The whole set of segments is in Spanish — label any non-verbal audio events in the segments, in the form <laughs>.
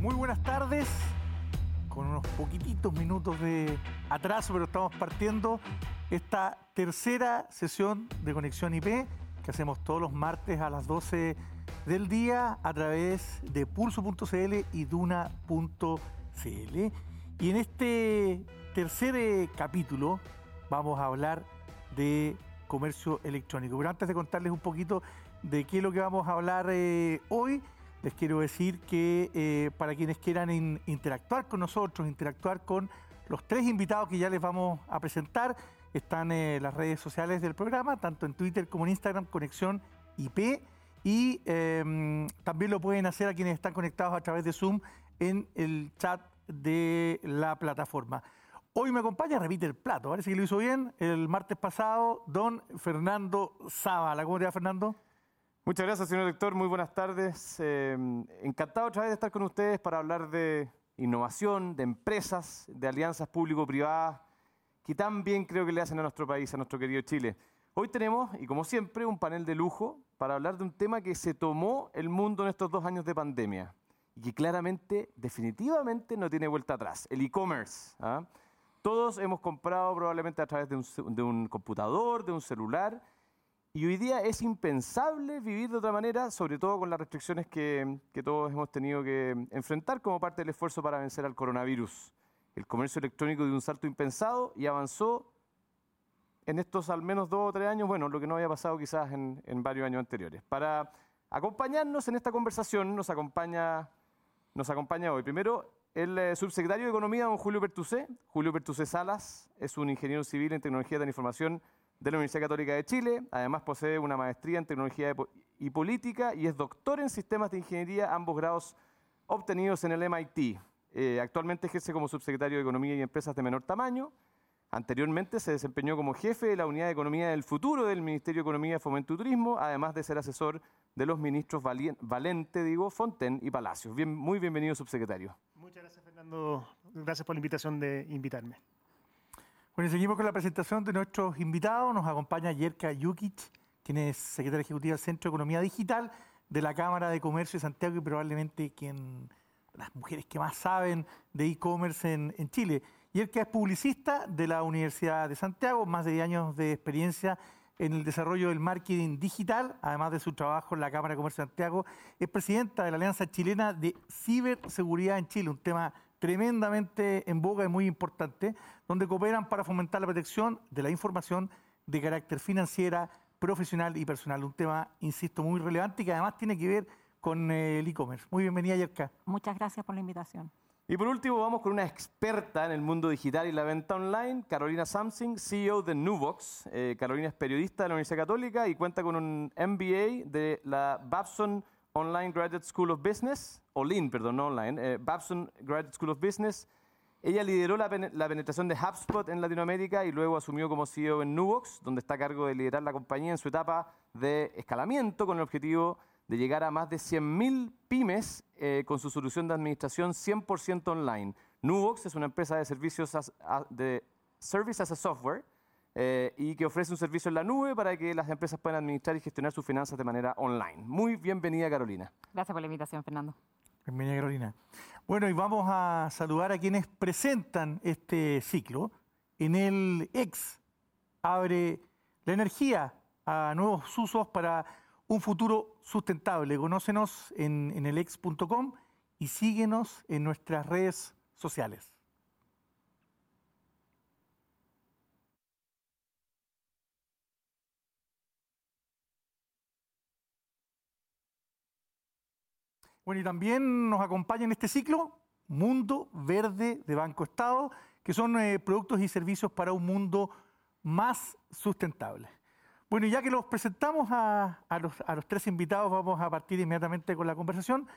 Muy buenas tardes, con unos poquititos minutos de atraso, pero estamos partiendo esta tercera sesión de Conexión IP que hacemos todos los martes a las 12 del día a través de pulso.cl y duna.cl. Y en este tercer eh, capítulo vamos a hablar de comercio electrónico. Pero antes de contarles un poquito de qué es lo que vamos a hablar eh, hoy, les quiero decir que eh, para quienes quieran interactuar con nosotros, interactuar con los tres invitados que ya les vamos a presentar, están en las redes sociales del programa, tanto en Twitter como en Instagram, Conexión IP. Y em, también lo pueden hacer a quienes están conectados a través de Zoom en el chat de la plataforma. Hoy me acompaña, repite el plato, parece que lo hizo bien, el martes pasado, don Fernando Zavala. ¿Cómo te va, Fernando? Muchas gracias, señor director. Muy buenas tardes. Em, encantado otra vez de estar con ustedes para hablar de innovación, de empresas, de alianzas público-privadas, que tan bien creo que le hacen a nuestro país, a nuestro querido Chile. Hoy tenemos, y como siempre, un panel de lujo para hablar de un tema que se tomó el mundo en estos dos años de pandemia y que claramente, definitivamente, no tiene vuelta atrás, el e-commerce. ¿ah? Todos hemos comprado probablemente a través de un computador, de un celular, y hoy día es impensable vivir de otra manera, sobre todo con las restricciones que, todos hemos tenido que enfrentar como parte del esfuerzo para vencer al coronavirus. El comercio electrónico dio un salto impensado y avanzó en estos al menos dos o tres años, bueno, lo que no había pasado quizás en, varios años anteriores. Para acompañarnos en esta conversación nos acompaña, nos acompaña hoy primero el eh, subsecretario de Economía, don Julio Pertusé. Julio Pertusé Salas es un ingeniero civil en tecnología de la información de la Universidad Católica de Chile. Además posee una maestría en tecnología y política y es doctor en sistemas de ingeniería, ambos grados obtenidos en el MIT. Eh, actualmente ejerce como subsecretario de Economía y Empresas de menor tamaño. Anteriormente se desempeñó como jefe de la Unidad de Economía del Futuro del Ministerio de Economía, Fomento y Turismo, además de ser asesor de los ministros Valente, digo, Fonten y Palacios. Bien, muy bienvenido, subsecretario. Muchas gracias, Fernando. Gracias por la invitación de invitarme. Bueno, seguimos con la presentación de nuestros invitados. Nos acompaña Yerka Jukic, quien es secretaria ejecutiva del Centro de Economía Digital de la Cámara de Comercio de Santiago y probablemente quien las mujeres que más saben de e-commerce en, en, Chile. Yerka es publicista de la Universidad de Santiago, más de 10 años de experiencia en el desarrollo del marketing digital, además de su trabajo en la Cámara de Comercio de Santiago. Es presidenta de la Alianza Chilena de Ciberseguridad en Chile, un tema tremendamente en boga y muy importante, donde cooperan para fomentar la protección de la información de carácter financiera, profesional y personal. Un tema, insisto, muy relevante y que además tiene que ver con eh, el e-commerce. Muy bienvenida, Yerka. Muchas gracias por la invitación. Y por último, vamos con una experta en el mundo digital y la venta online, Carolina Samsing, CEO de Nubox. Eh, Carolina es periodista de la Universidad Católica y cuenta con un MBA de la Babson Online Graduate School of Business, o LIN, perdón, no online, eh, Babson Graduate School of Business. Ella lideró la, penetración de HubSpot en Latinoamérica y luego asumió como CEO en Nubox, donde está a cargo de liderar la compañía en su etapa de escalamiento con el objetivo de llegar a más de 100.000 pymes eh, con su solución de administración 100% online. Nubox es una empresa de servicios de Service as a Software eh, y que ofrece un servicio en la nube para que las empresas puedan administrar y gestionar sus finanzas de manera online. Muy bienvenida, Carolina. Gracias por la invitación, Fernando. Bienvenida, Carolina. Bueno, y vamos a saludar a quienes presentan este ciclo. En el ex abre la energía a nuevos usos para un futuro sustentable. Conócenos en, en elex.com y síguenos en nuestras redes sociales. Bueno, y también nos acompaña en este ciclo Mundo Verde de Banco Estado, que son eh, productos y servicios para un mundo más sustentable. Bueno, y ya que los presentamos a, los, tres invitados, vamos a partir inmediatamente con la conversación.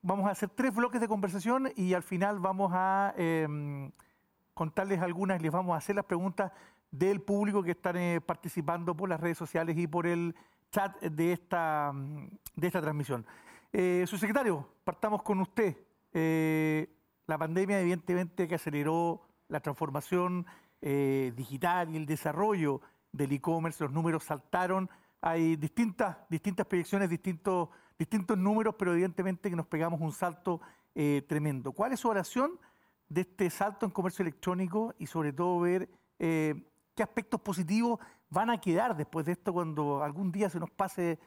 Vamos a hacer tres bloques de conversación y al final vamos a eh, contarles algunas y les vamos a hacer las preguntas del público que están eh, participando por las redes sociales y por el chat de esta, de esta transmisión. Eh, su secretario, partamos con usted. Eh, la pandemia evidentemente que aceleró la transformación eh, digital y el desarrollo del e-commerce, los números saltaron, hay distintas, distintas proyecciones, distintos, distintos números, pero evidentemente que nos pegamos un salto eh, tremendo. ¿Cuál es su oración de este salto en comercio electrónico y sobre todo ver qué aspectos positivos van a quedar después de esto cuando algún día se nos pase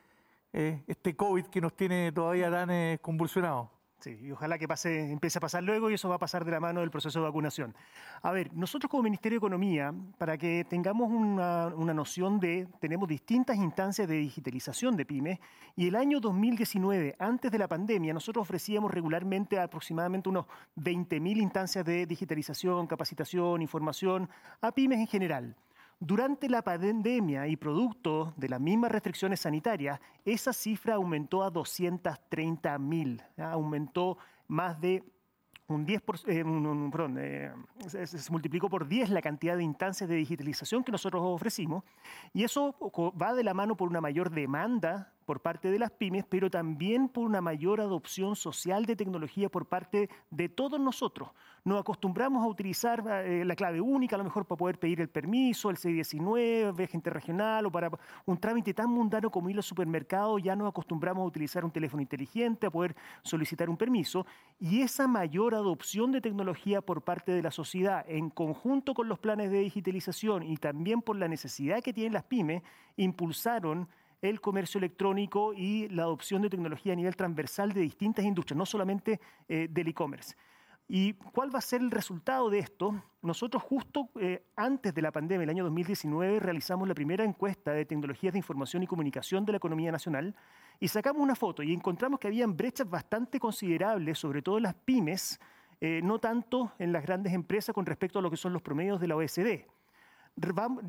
eh, este COVID que nos tiene todavía tan eh, convulsionados? Sí, y ojalá que pase, empiece a pasar luego y eso va a pasar de la mano del proceso de vacunación. A ver, nosotros como Ministerio de Economía, para que tengamos una, una, noción de, tenemos distintas instancias de digitalización de pymes y el año 2019, antes de la pandemia, nosotros ofrecíamos regularmente aproximadamente unos 20.000 instancias de digitalización, capacitación, información a pymes en general. Durante la pandemia y producto de las mismas restricciones sanitarias, esa cifra aumentó a 230 mil, aumentó más de un 10 por, eh, un, un, perdón, eh, se, se, multiplicó por 10 la cantidad de instancias de digitalización que nosotros ofrecimos y eso va de la mano por una mayor demanda por parte de las pymes, pero también por una mayor adopción social de tecnología por parte de todos nosotros. Nos acostumbramos a utilizar eh, la clave única, a lo mejor para poder pedir el permiso, el C19, viaje interregional o para un trámite tan mundano como ir al supermercado, ya nos acostumbramos a utilizar un teléfono inteligente, a poder solicitar un permiso. Y esa mayor adopción de tecnología por parte de la sociedad, en conjunto con los planes de digitalización y también por la necesidad que tienen las pymes, impulsaron el comercio electrónico y la adopción de tecnología a nivel transversal de distintas industrias, no solamente eh, del e-commerce. ¿Y cuál va a ser el resultado de esto? Nosotros justo eh, antes de la pandemia, el año 2019, realizamos la primera encuesta de tecnologías de información y comunicación de la economía nacional y sacamos una foto y encontramos que habían brechas bastante considerables, sobre todo en las pymes, eh, no tanto en las grandes empresas con respecto a lo que son los promedios de la OSD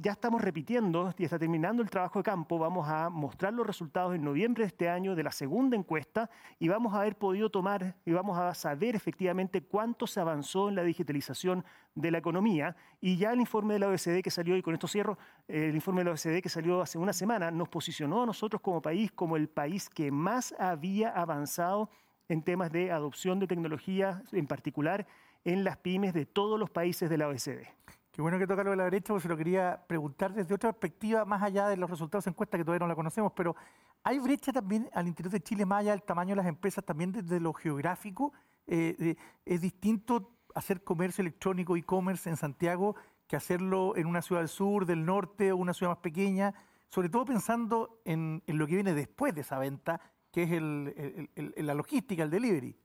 ya estamos repitiendo y está terminando el trabajo de campo. Vamos a mostrar los resultados en noviembre de este año de la segunda encuesta y vamos a haber podido tomar y vamos a saber efectivamente cuánto se avanzó en la digitalización de la economía. Y ya el informe de la OECD que salió, y con esto cierro, el informe de la OECD que salió hace una semana nos posicionó a nosotros como país como el país que más había avanzado en temas de adopción de tecnología, en particular en las pymes de todos los países de la OECD. Qué bueno que toca lo de la derecha, porque se lo quería preguntar desde otra perspectiva, más allá de los resultados de encuesta que todavía no la conocemos, pero ¿hay brecha también al interior de Chile, más allá del tamaño de las empresas, también desde lo geográfico? Eh, ¿Es distinto hacer comercio electrónico, e-commerce en Santiago, que hacerlo en una ciudad del sur, del norte o una ciudad más pequeña? Sobre todo pensando en, lo que viene después de esa venta, que es el, la logística, el delivery.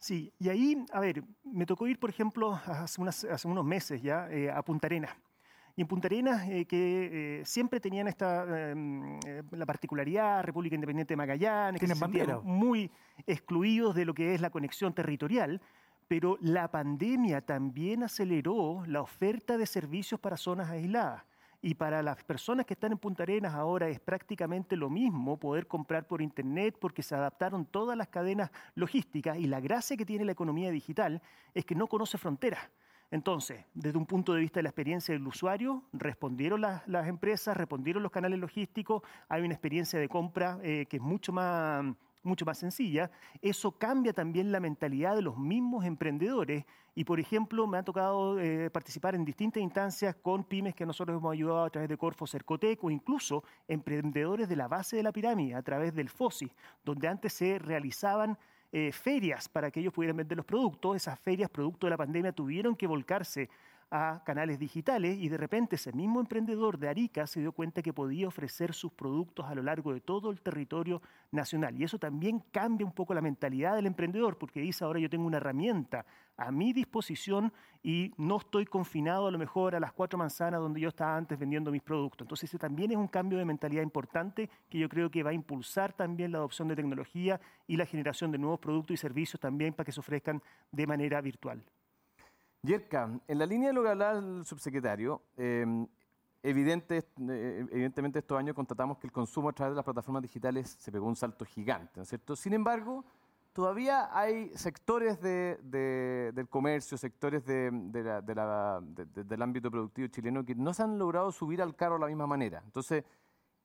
Sí, y ahí, a ver, me tocó ir, por ejemplo, hace, unas, hace unos meses ya eh, a Punta Arenas. Y en Punta Arenas, eh, que eh, siempre tenían esta, em, la particularidad, República Independiente de Magallanes, que se sentían muy excluidos de lo que es la conexión territorial, pero la pandemia también aceleró la oferta de servicios para zonas aisladas. Y para las personas que están en Punta Arenas ahora es prácticamente lo mismo poder comprar por Internet porque se adaptaron todas las cadenas logísticas y la gracia que tiene la economía digital es que no conoce fronteras. Entonces, desde un punto de vista de la experiencia del usuario, respondieron las, empresas, respondieron los canales logísticos, hay una experiencia de compra eh, que es mucho más mucho más sencilla, eso cambia también la mentalidad de los mismos emprendedores. Y, por ejemplo, me ha tocado eh, participar en distintas instancias con pymes que nosotros hemos ayudado a través de Corfo Cercotec o incluso emprendedores de la base de la pirámide a través del FOSI, donde antes se realizaban eh, ferias para que ellos pudieran vender los productos. Esas ferias, producto de la pandemia, tuvieron que volcarse a canales digitales y de repente ese mismo emprendedor de Arica se dio cuenta que podía ofrecer sus productos a lo largo de todo el territorio nacional. Y eso también cambia un poco la mentalidad del emprendedor porque dice ahora yo tengo una herramienta a mi disposición y no estoy confinado a lo mejor a las cuatro manzanas donde yo estaba antes vendiendo mis productos. Entonces ese también es un cambio de mentalidad importante que yo creo que va a impulsar también la adopción de tecnología y la generación de nuevos productos y servicios también para que se ofrezcan de manera virtual. Yerka, en la línea de lo que hablaba el subsecretario, eh, eh, evidentemente estos años constatamos que el consumo a través de las plataformas digitales se pegó un salto gigante, ¿no es cierto? Sin embargo, todavía hay sectores de, de, del comercio, sectores de, la, del ámbito productivo chileno que no se han logrado subir al carro de la misma manera. Entonces,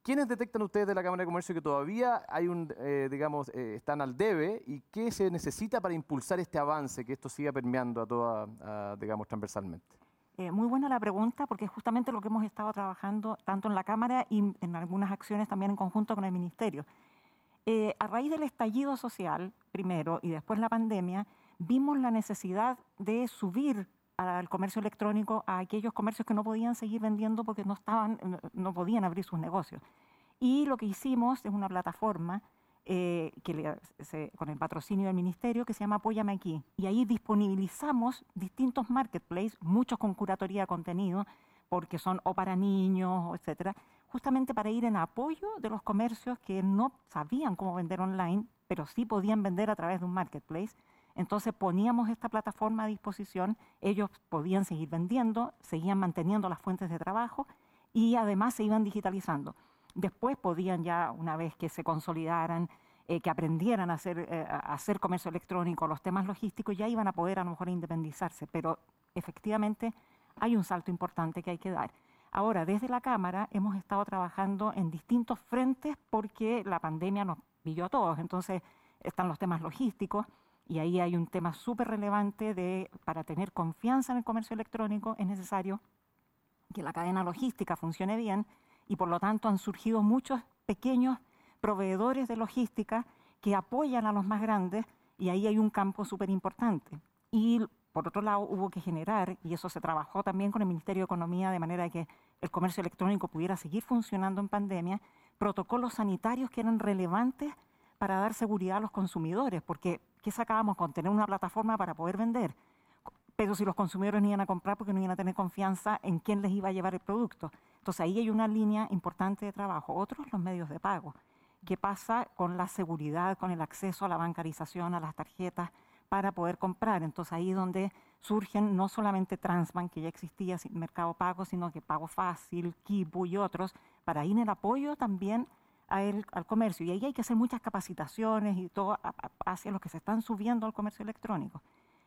¿Quiénes detectan ustedes de la Cámara de Comercio que todavía hay un, eh, digamos, eh, están al debe y qué se necesita para impulsar este avance, que esto siga permeando a toda, digamos, transversalmente? Eh, muy buena la pregunta, porque es justamente lo que hemos estado trabajando tanto en la Cámara y en algunas acciones también en conjunto con el Ministerio. A raíz del estallido social, primero, y después la pandemia, vimos la necesidad de subir al comercio electrónico a aquellos comercios que no podían seguir vendiendo porque no, estaban, no podían abrir sus negocios. Y lo que hicimos es una plataforma eh, que con el patrocinio del ministerio que se llama Apóyame aquí. Y ahí disponibilizamos distintos marketplaces, muchos con curatoría de contenido, porque son o para niños, etcétera, justamente para ir en apoyo de los comercios que no sabían cómo vender online, pero sí podían vender a través de un marketplace. Entonces poníamos esta plataforma a disposición, ellos podían seguir vendiendo, seguían manteniendo las fuentes de trabajo y además se iban digitalizando. Después podían ya, una vez que se consolidaran, eh, que aprendieran a hacer, eh, a hacer comercio electrónico, los temas logísticos, ya iban a poder a lo mejor independizarse, pero efectivamente hay un salto importante que hay que dar. Ahora, desde la Cámara hemos estado trabajando en distintos frentes porque la pandemia nos pilló a todos, entonces están los temas logísticos y ahí hay un tema súper relevante de, para tener confianza en el comercio electrónico es necesario que la cadena logística funcione bien y por lo tanto han surgido muchos pequeños proveedores de logística que apoyan a los más grandes y ahí hay un campo súper importante. Y por otro lado hubo que generar, y eso se trabajó también con el Ministerio de Economía de manera que el comercio electrónico pudiera seguir funcionando en pandemia, protocolos sanitarios que eran relevantes para dar seguridad a los consumidores, porque ¿qué sacábamos con tener una plataforma para poder vender? pero si los consumidores no iban a comprar porque no iban a tener confianza en quién les iba a llevar el producto. Entonces ahí hay una línea importante de trabajo. Otros, los medios de pago. ¿Qué pasa con la seguridad, con el acceso a la bancarización, a las tarjetas para poder comprar? Entonces ahí es donde surgen no solamente Transbank, que ya existía, Mercado Pago, sino que Pago Fácil, Kipu y otros, para ir en el apoyo también al comercio. Y ahí hay que hacer muchas capacitaciones y todo hacia los que se están subiendo al comercio electrónico.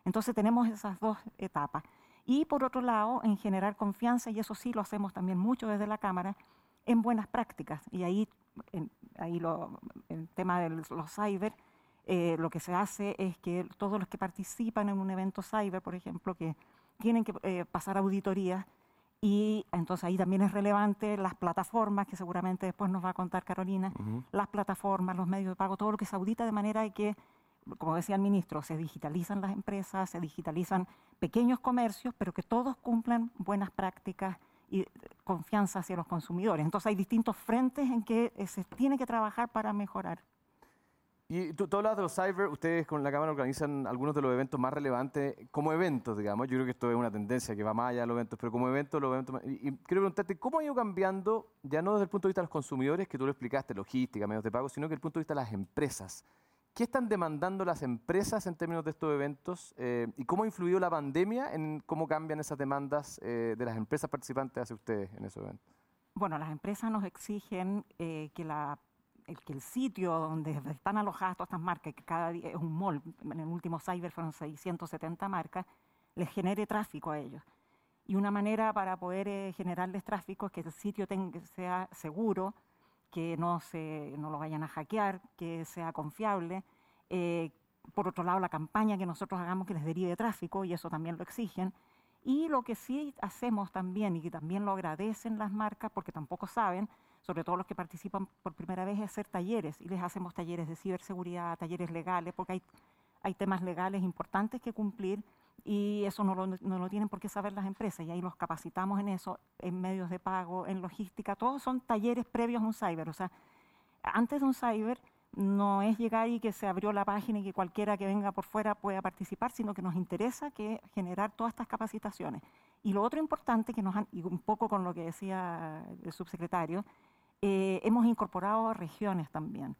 Entonces tenemos esas dos etapas. Y por otro lado, en generar confianza, y eso sí lo hacemos también mucho desde la Cámara, en buenas prácticas. Y ahí, ahí lo, el tema de los cyber, eh, lo que se hace es que todos los que participan en un evento cyber, por ejemplo, que tienen que eh, pasar auditorías, y entonces ahí también es relevante las plataformas, que seguramente después nos va a contar Carolina, las plataformas, los medios de pago, todo lo que se audita de manera que como decía el ministro, se digitalizan las empresas, se digitalizan pequeños comercios, pero que todos cumplan buenas prácticas y confianza hacia los consumidores. Entonces hay distintos frentes en que eh, se tiene que trabajar para mejorar. Y tú, hablas de los cyber, ustedes con la Cámara organizan algunos de los eventos más relevantes como eventos, digamos. Yo creo que esto es una tendencia que va más allá de los eventos, pero como eventos, los eventos... Y, y quiero preguntarte, ¿cómo ha ido cambiando, ya no desde el punto de vista de los consumidores, que tú lo explicaste, logística, medios de pago, sino que desde el punto de vista de las empresas? ¿Qué están demandando las empresas en términos de estos eventos eh, y cómo ha influido la pandemia en cómo cambian esas demandas eh, de las empresas participantes hacia ustedes en esos eventos? Bueno, las empresas nos exigen eh, que, la, el, que el sitio donde están alojadas todas estas marcas, que cada día es un mall, en el último Cyber fueron 670 marcas, les genere tráfico a ellos. Y una manera para poder generarles tráfico es que el sitio tenga, sea seguro, que no, se, no lo vayan a hackear, que sea confiable. Eh, por otro lado, la campaña que nosotros hagamos que les derive tráfico, y eso también lo exigen. Y lo que sí hacemos también, y que también lo agradecen las marcas, porque tampoco saben, sobre todo los que participan por primera vez, es hacer talleres. Y les hacemos talleres de ciberseguridad, talleres legales, porque hay, hay temas legales importantes que cumplir y eso no lo, no lo, tienen por qué saber las empresas y ahí los capacitamos en eso, en medios de pago, en logística, todos son talleres previos a un cyber, o sea, antes de un cyber no es llegar y que se abrió la página y que cualquiera que venga por fuera pueda participar, sino que nos interesa que generar todas estas capacitaciones. Y lo otro importante que nos han, y un poco con lo que decía el subsecretario, eh, hemos incorporado regiones también.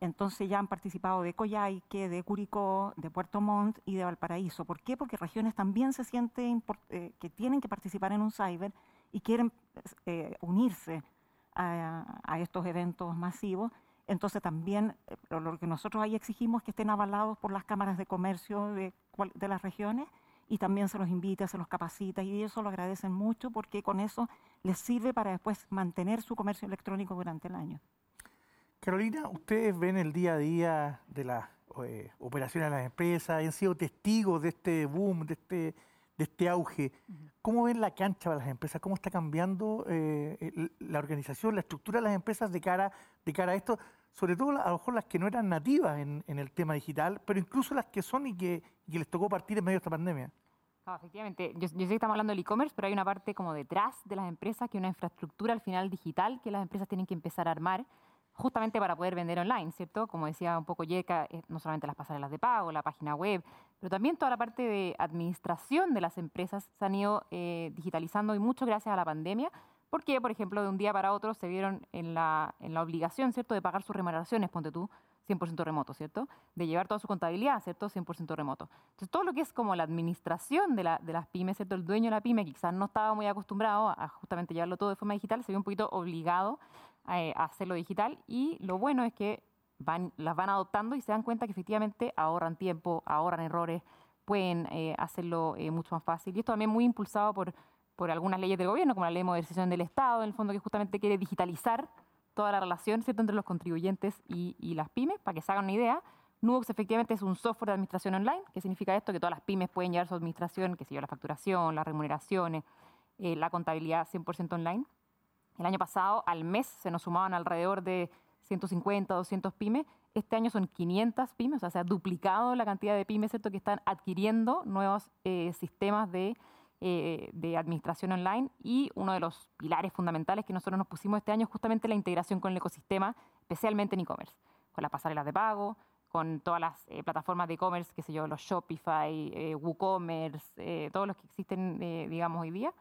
Entonces ya han participado de Coyhaique, de Curicó, de Puerto Montt y de Valparaíso. ¿Por qué? Porque regiones también se sienten eh, que tienen que participar en un cyber y quieren eh, unirse a, estos eventos masivos. Entonces también eh, lo que nosotros ahí exigimos es que estén avalados por las cámaras de comercio de, de las regiones y también se los invita, se los capacita y eso lo agradecen mucho porque con eso les sirve para después mantener su comercio electrónico durante el año. Carolina, ustedes ven el día a día de las eh, operaciones de las empresas, han sido testigos de este boom, de este, de este auge. ¿Cómo ven la cancha para las empresas? ¿Cómo está cambiando eh, la organización, la estructura de las empresas de cara, de cara a esto? Sobre todo a lo mejor las que no eran nativas en, el tema digital, pero incluso las que son y que, les tocó partir en medio de esta pandemia. efectivamente, yo, sé que estamos hablando del e-commerce, pero hay una parte como detrás de las empresas, que una infraestructura al final digital que las empresas tienen que empezar a armar justamente para poder vender online, ¿cierto? Como decía un poco Yeka, eh, no solamente las pasarelas de pago, la página web, pero también toda la parte de administración de las empresas se han ido eh, digitalizando y mucho gracias a la pandemia, porque, por ejemplo, de un día para otro se vieron en la, en la obligación, ¿cierto?, de pagar sus remuneraciones, ponte tú, 100% remoto, ¿cierto? De llevar toda su contabilidad, ¿cierto? 100% remoto. Entonces, todo lo que es como la administración de, la, de, las pymes, ¿cierto? El dueño de la pyme, quizás no estaba muy acostumbrado a justamente llevarlo todo de forma digital, se vio un poquito obligado eh, hacerlo digital y lo bueno es que van, las van adoptando y se dan cuenta que efectivamente ahorran tiempo, ahorran errores, pueden eh, hacerlo eh, mucho más fácil. Y esto también muy impulsado por, por algunas leyes del gobierno, como la ley de modernización del Estado, en el fondo que justamente quiere digitalizar toda la relación ¿cierto? entre los contribuyentes y, las pymes, para que se hagan una idea. Nubox efectivamente es un software de administración online, que significa esto, que todas las pymes pueden llevar su administración, que se yo, la facturación, las remuneraciones, la contabilidad 100% online. El año pasado, al mes, se nos sumaban alrededor de 150, 200 pymes. Este año son 500 pymes, o sea, se ha duplicado la cantidad de pymes que están adquiriendo nuevos eh, sistemas de, eh, de, administración online. Y uno de los pilares fundamentales que nosotros nos pusimos este año es justamente la integración con el ecosistema, especialmente en e-commerce, con las pasarelas de pago, con todas las eh, plataformas de e-commerce, qué sé yo, los Shopify, WooCommerce, todos los que existen, digamos, hoy día.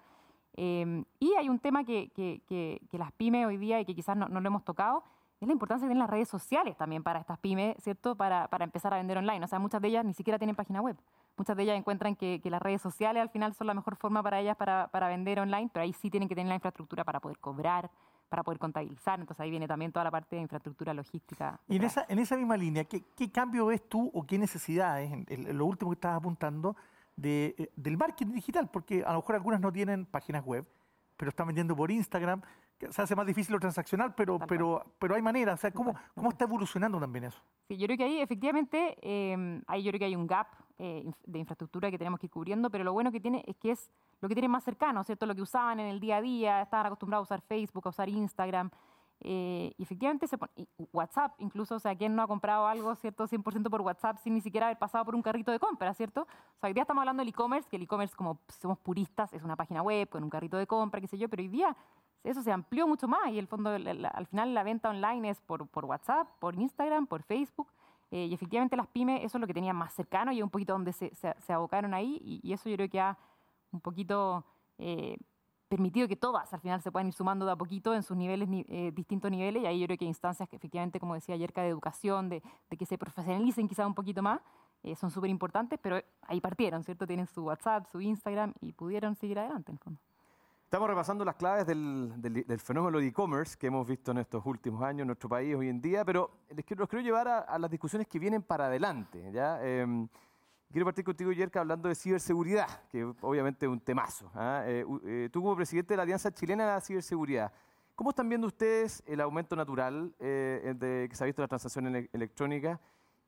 Em, y hay un tema que, que, que, las pymes hoy día y que quizás no, no, lo hemos tocado, es la importancia de tener las redes sociales también para estas pymes, ¿cierto? Para, para, empezar a vender online. O sea, muchas de ellas ni siquiera tienen página web. Muchas de ellas encuentran que, las redes sociales al final son la mejor forma para ellas para, para, vender online, pero ahí sí tienen que tener la infraestructura para poder cobrar, para poder contabilizar. Entonces ahí viene también toda la parte de infraestructura logística. Y en esa, en esa misma línea, ¿qué, qué cambio ves tú o qué necesidades, en lo último que estás apuntando, de, eh, del marketing digital, porque a lo mejor algunas no tienen páginas web, pero están vendiendo por Instagram, que se hace más difícil lo transaccional, pero, pero, pero hay maneras. O sea, ¿cómo, ¿cómo está evolucionando también eso? Sí, yo creo que ahí efectivamente, eh, ahí yo creo que hay un gap eh, de infraestructura que tenemos que ir cubriendo, pero lo bueno que tiene es que es lo que tienen más cercano, ¿cierto? Lo que usaban en el día a día, estaban acostumbrados a usar Facebook, a usar Instagram, eh, y efectivamente, se WhatsApp, incluso, o sea, ¿quién no ha comprado algo, cierto, 100% por WhatsApp sin ni siquiera haber pasado por un carrito de compra, cierto? O sea, hoy día estamos hablando del e-commerce, que el e-commerce, como somos puristas, es una página web con un carrito de compra, qué sé yo, pero hoy día eso se amplió mucho más y el fondo, al final la venta online es por, WhatsApp, por Instagram, por Facebook. Eh, y efectivamente las pymes, eso es lo que tenían más cercano y un poquito donde se, abocaron ahí y, eso yo creo que ha un poquito eh, permitido que todas al final se puedan ir sumando de a poquito en sus niveles, eh, distintos niveles, y ahí yo creo que instancias que efectivamente, como decía ayer, de educación, de, que se profesionalicen quizás un poquito más, eh, son súper importantes, pero ahí partieron, ¿cierto? Tienen su WhatsApp, su Instagram y pudieron seguir adelante en el fondo. Estamos repasando las claves del, del, fenómeno de e-commerce que hemos visto en estos últimos años en nuestro país hoy en día, pero los quiero llevar a, las discusiones que vienen para adelante. ¿ya? Em, Quiero partir contigo, Yerka, hablando de ciberseguridad, que obviamente es un temazo. ¿ah? Eh, eh, tú como presidente de la Alianza Chilena de Ciberseguridad, ¿cómo están viendo ustedes el aumento natural eh, de, que se ha visto en la transacción electrónica?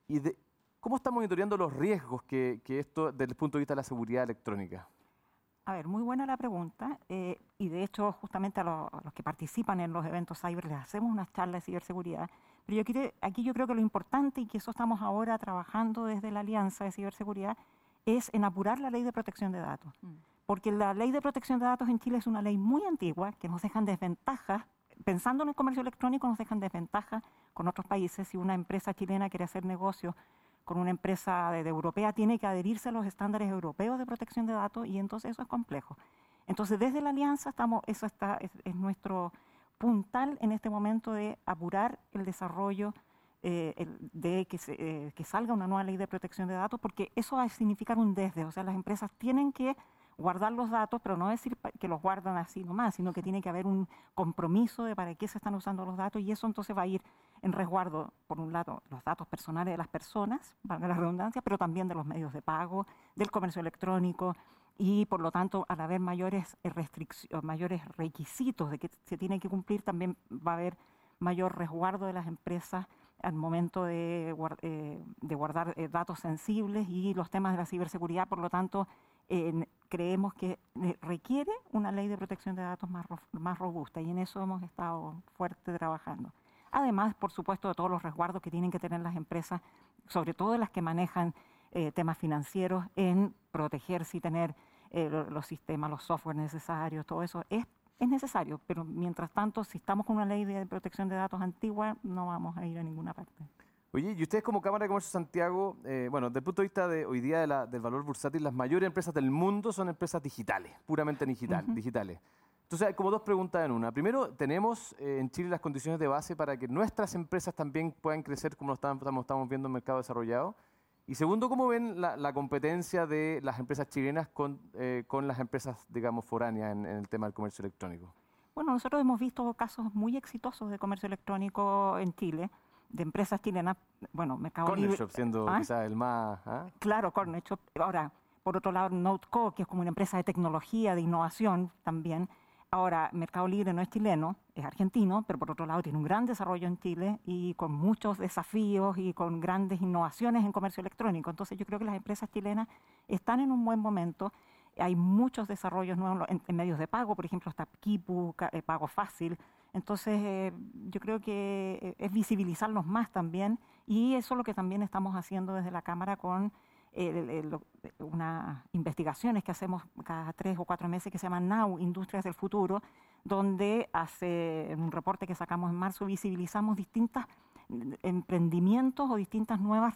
¿Y de, cómo están monitoreando los riesgos que, esto desde el punto de vista de la seguridad electrónica? A ver, muy buena la pregunta. y de hecho, justamente a, a, los que participan en los eventos cyber les hacemos unas charlas de ciberseguridad. Pero yo aquí yo creo que lo importante, y que eso estamos ahora trabajando desde la Alianza de Ciberseguridad, es en apurar la ley de protección de datos. Mm. Porque la ley de protección de datos en Chile es una ley muy antigua que nos deja en desventaja, pensando en el comercio electrónico, nos deja en desventaja con otros países. Si una empresa chilena quiere hacer negocio con una empresa de, europea, tiene que adherirse a los estándares europeos de protección de datos y entonces eso es complejo. Entonces, desde la Alianza, estamos, eso está, es nuestro puntal en este momento de apurar el desarrollo eh, de que, eh, que, salga una nueva ley de protección de datos, porque eso va a significar un desde, o sea, las empresas tienen que guardar los datos, pero no decir que los guardan así nomás, sino que tiene que haber un compromiso de para qué se están usando los datos y eso entonces va a ir en resguardo, por un lado, los datos personales de las personas, valga la redundancia, pero también de los medios de pago, del comercio electrónico, y por lo tanto, al haber mayores, mayores requisitos de que se tiene que cumplir, también va a haber mayor resguardo de las empresas al momento de, eh, de guardar eh, datos sensibles y los temas de la ciberseguridad. Por lo tanto, creemos que eh, requiere una ley de protección de datos más, más robusta y en eso hemos estado fuerte trabajando. Además, por supuesto, de todos los resguardos que tienen que tener las empresas, sobre todo las que manejan eh, temas financieros, en protegerse y tener eh, los sistemas, los software necesarios, todo eso es, es necesario, pero mientras tanto, si estamos con una ley de protección de datos antigua, no vamos a ir a ninguna parte. Oye, y ustedes como Cámara de Comercio Santiago, eh, bueno, desde el punto de vista de hoy día del valor bursátil, las mayores empresas del mundo son empresas digitales, puramente digital, digitales. Entonces hay como dos preguntas en una. Primero, ¿tenemos eh, en Chile las condiciones de base para que nuestras empresas también puedan crecer como lo estamos, estamos viendo en el mercado desarrollado? Y segundo, ¿cómo ven la, competencia de las empresas chilenas con, eh, con las empresas, digamos, foráneas en, el tema del comercio electrónico? Bueno, nosotros hemos visto casos muy exitosos de comercio electrónico en Chile de empresas chilenas, bueno, Mercado Corner Shop siendo ¿Ah? quizás el más... ¿ah? Claro, Corner Shop. Ahora, por otro lado, Noteco, que es como una empresa de tecnología, de innovación también. Ahora, Mercado Libre no es chileno, es argentino, pero por otro lado tiene un gran desarrollo en Chile y con muchos desafíos y con grandes innovaciones en comercio electrónico. Entonces yo creo que las empresas chilenas están en un buen momento. Hay muchos desarrollos nuevos en, medios de pago, por ejemplo, está Kipu, eh, Pago Fácil, entonces, eh, yo creo que eh, es visibilizarlos más también y eso es lo que también estamos haciendo desde la Cámara con eh, unas investigaciones que hacemos cada tres o cuatro meses que se llaman NOW, Industrias del Futuro, donde hace un reporte que sacamos en marzo visibilizamos distintos emprendimientos o distintas nuevas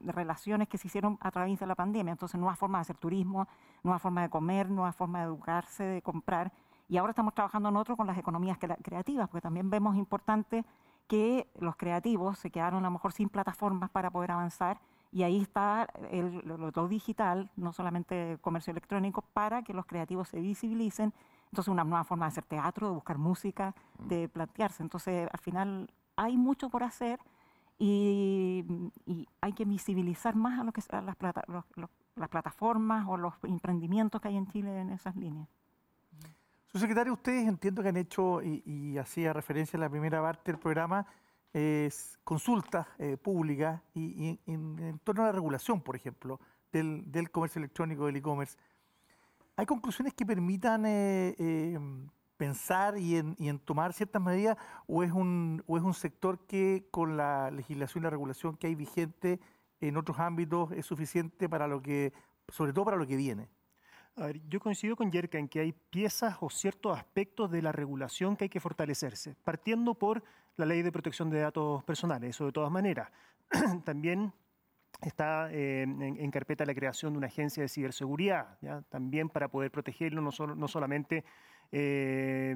relaciones que se hicieron a través de la pandemia. Entonces, nuevas formas de hacer turismo, nuevas formas de comer, nuevas formas de educarse, de comprar y ahora estamos trabajando en otro con las economías creativas, porque también vemos importante que los creativos se quedaron a lo mejor sin plataformas para poder avanzar y ahí está el, lo, digital, no solamente comercio electrónico, para que los creativos se visibilicen. Entonces, una nueva forma de hacer teatro, de buscar música, mm. de plantearse. Entonces, al final hay mucho por hacer y, hay que visibilizar más a, lo que, las, las plataformas o los emprendimientos que hay en Chile en esas líneas. Secretario, ustedes entiendo que han hecho, y, hacía referencia en la primera parte del programa, es consultas eh, públicas y, en, torno a la regulación, por ejemplo, del, comercio electrónico, del e-commerce. ¿Hay conclusiones que permitan eh, eh, pensar y en, tomar ciertas medidas o es, un, o es un sector que con la legislación y la regulación que hay vigente en otros ámbitos es suficiente para lo que, sobre todo para lo que viene? Yo coincido con Yerka en que hay piezas o ciertos aspectos de la regulación que hay que fortalecerse, partiendo por la ley de protección de datos personales, eso de todas maneras. <clears throat> También está eh, en, carpeta la creación de una agencia de ciberseguridad, también para poder protegerlo, no, no solamente eh,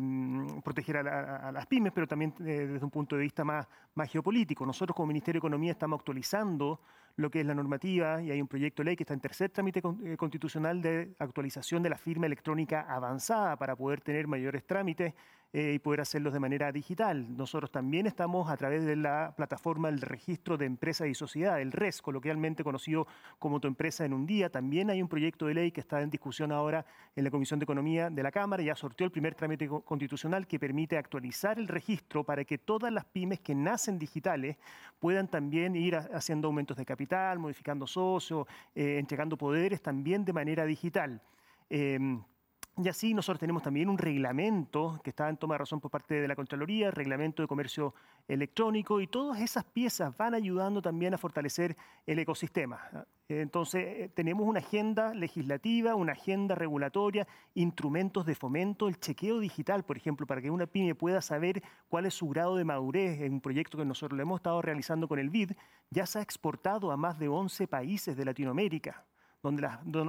proteger a, las pymes, pero también eh, desde un punto de vista más, más geopolítico. Nosotros como Ministerio de Economía estamos actualizando lo que es la normativa y hay un proyecto de ley que está en tercer trámite eh, constitucional de actualización de la firma electrónica avanzada para poder tener mayores trámites eh, y poder hacerlos de manera digital. Nosotros también estamos a través de la plataforma del registro de empresas y sociedades, el RES, coloquialmente conocido como Tu Empresa en un Día. También hay un proyecto de ley que está en discusión ahora en la Comisión de Economía de la Cámara, ya sorteó el primer trámite constitucional que permite actualizar el registro para que todas las pymes que nacen digitales puedan también ir haciendo aumentos de capital, modificando socios, eh, entregando poderes también de manera digital. Em, y así nosotros tenemos también un reglamento que está en toma de razón por parte de la Contraloría, reglamento de comercio electrónico, y todas esas piezas van ayudando también a fortalecer el ecosistema. Entonces, eh, tenemos una agenda legislativa, una agenda regulatoria, instrumentos de fomento, el chequeo digital, por ejemplo, para que una pyme pueda saber cuál es su grado de madurez en un proyecto que nosotros lo hemos estado realizando con el BID, ya se ha exportado a más de 11 países de Latinoamérica donde,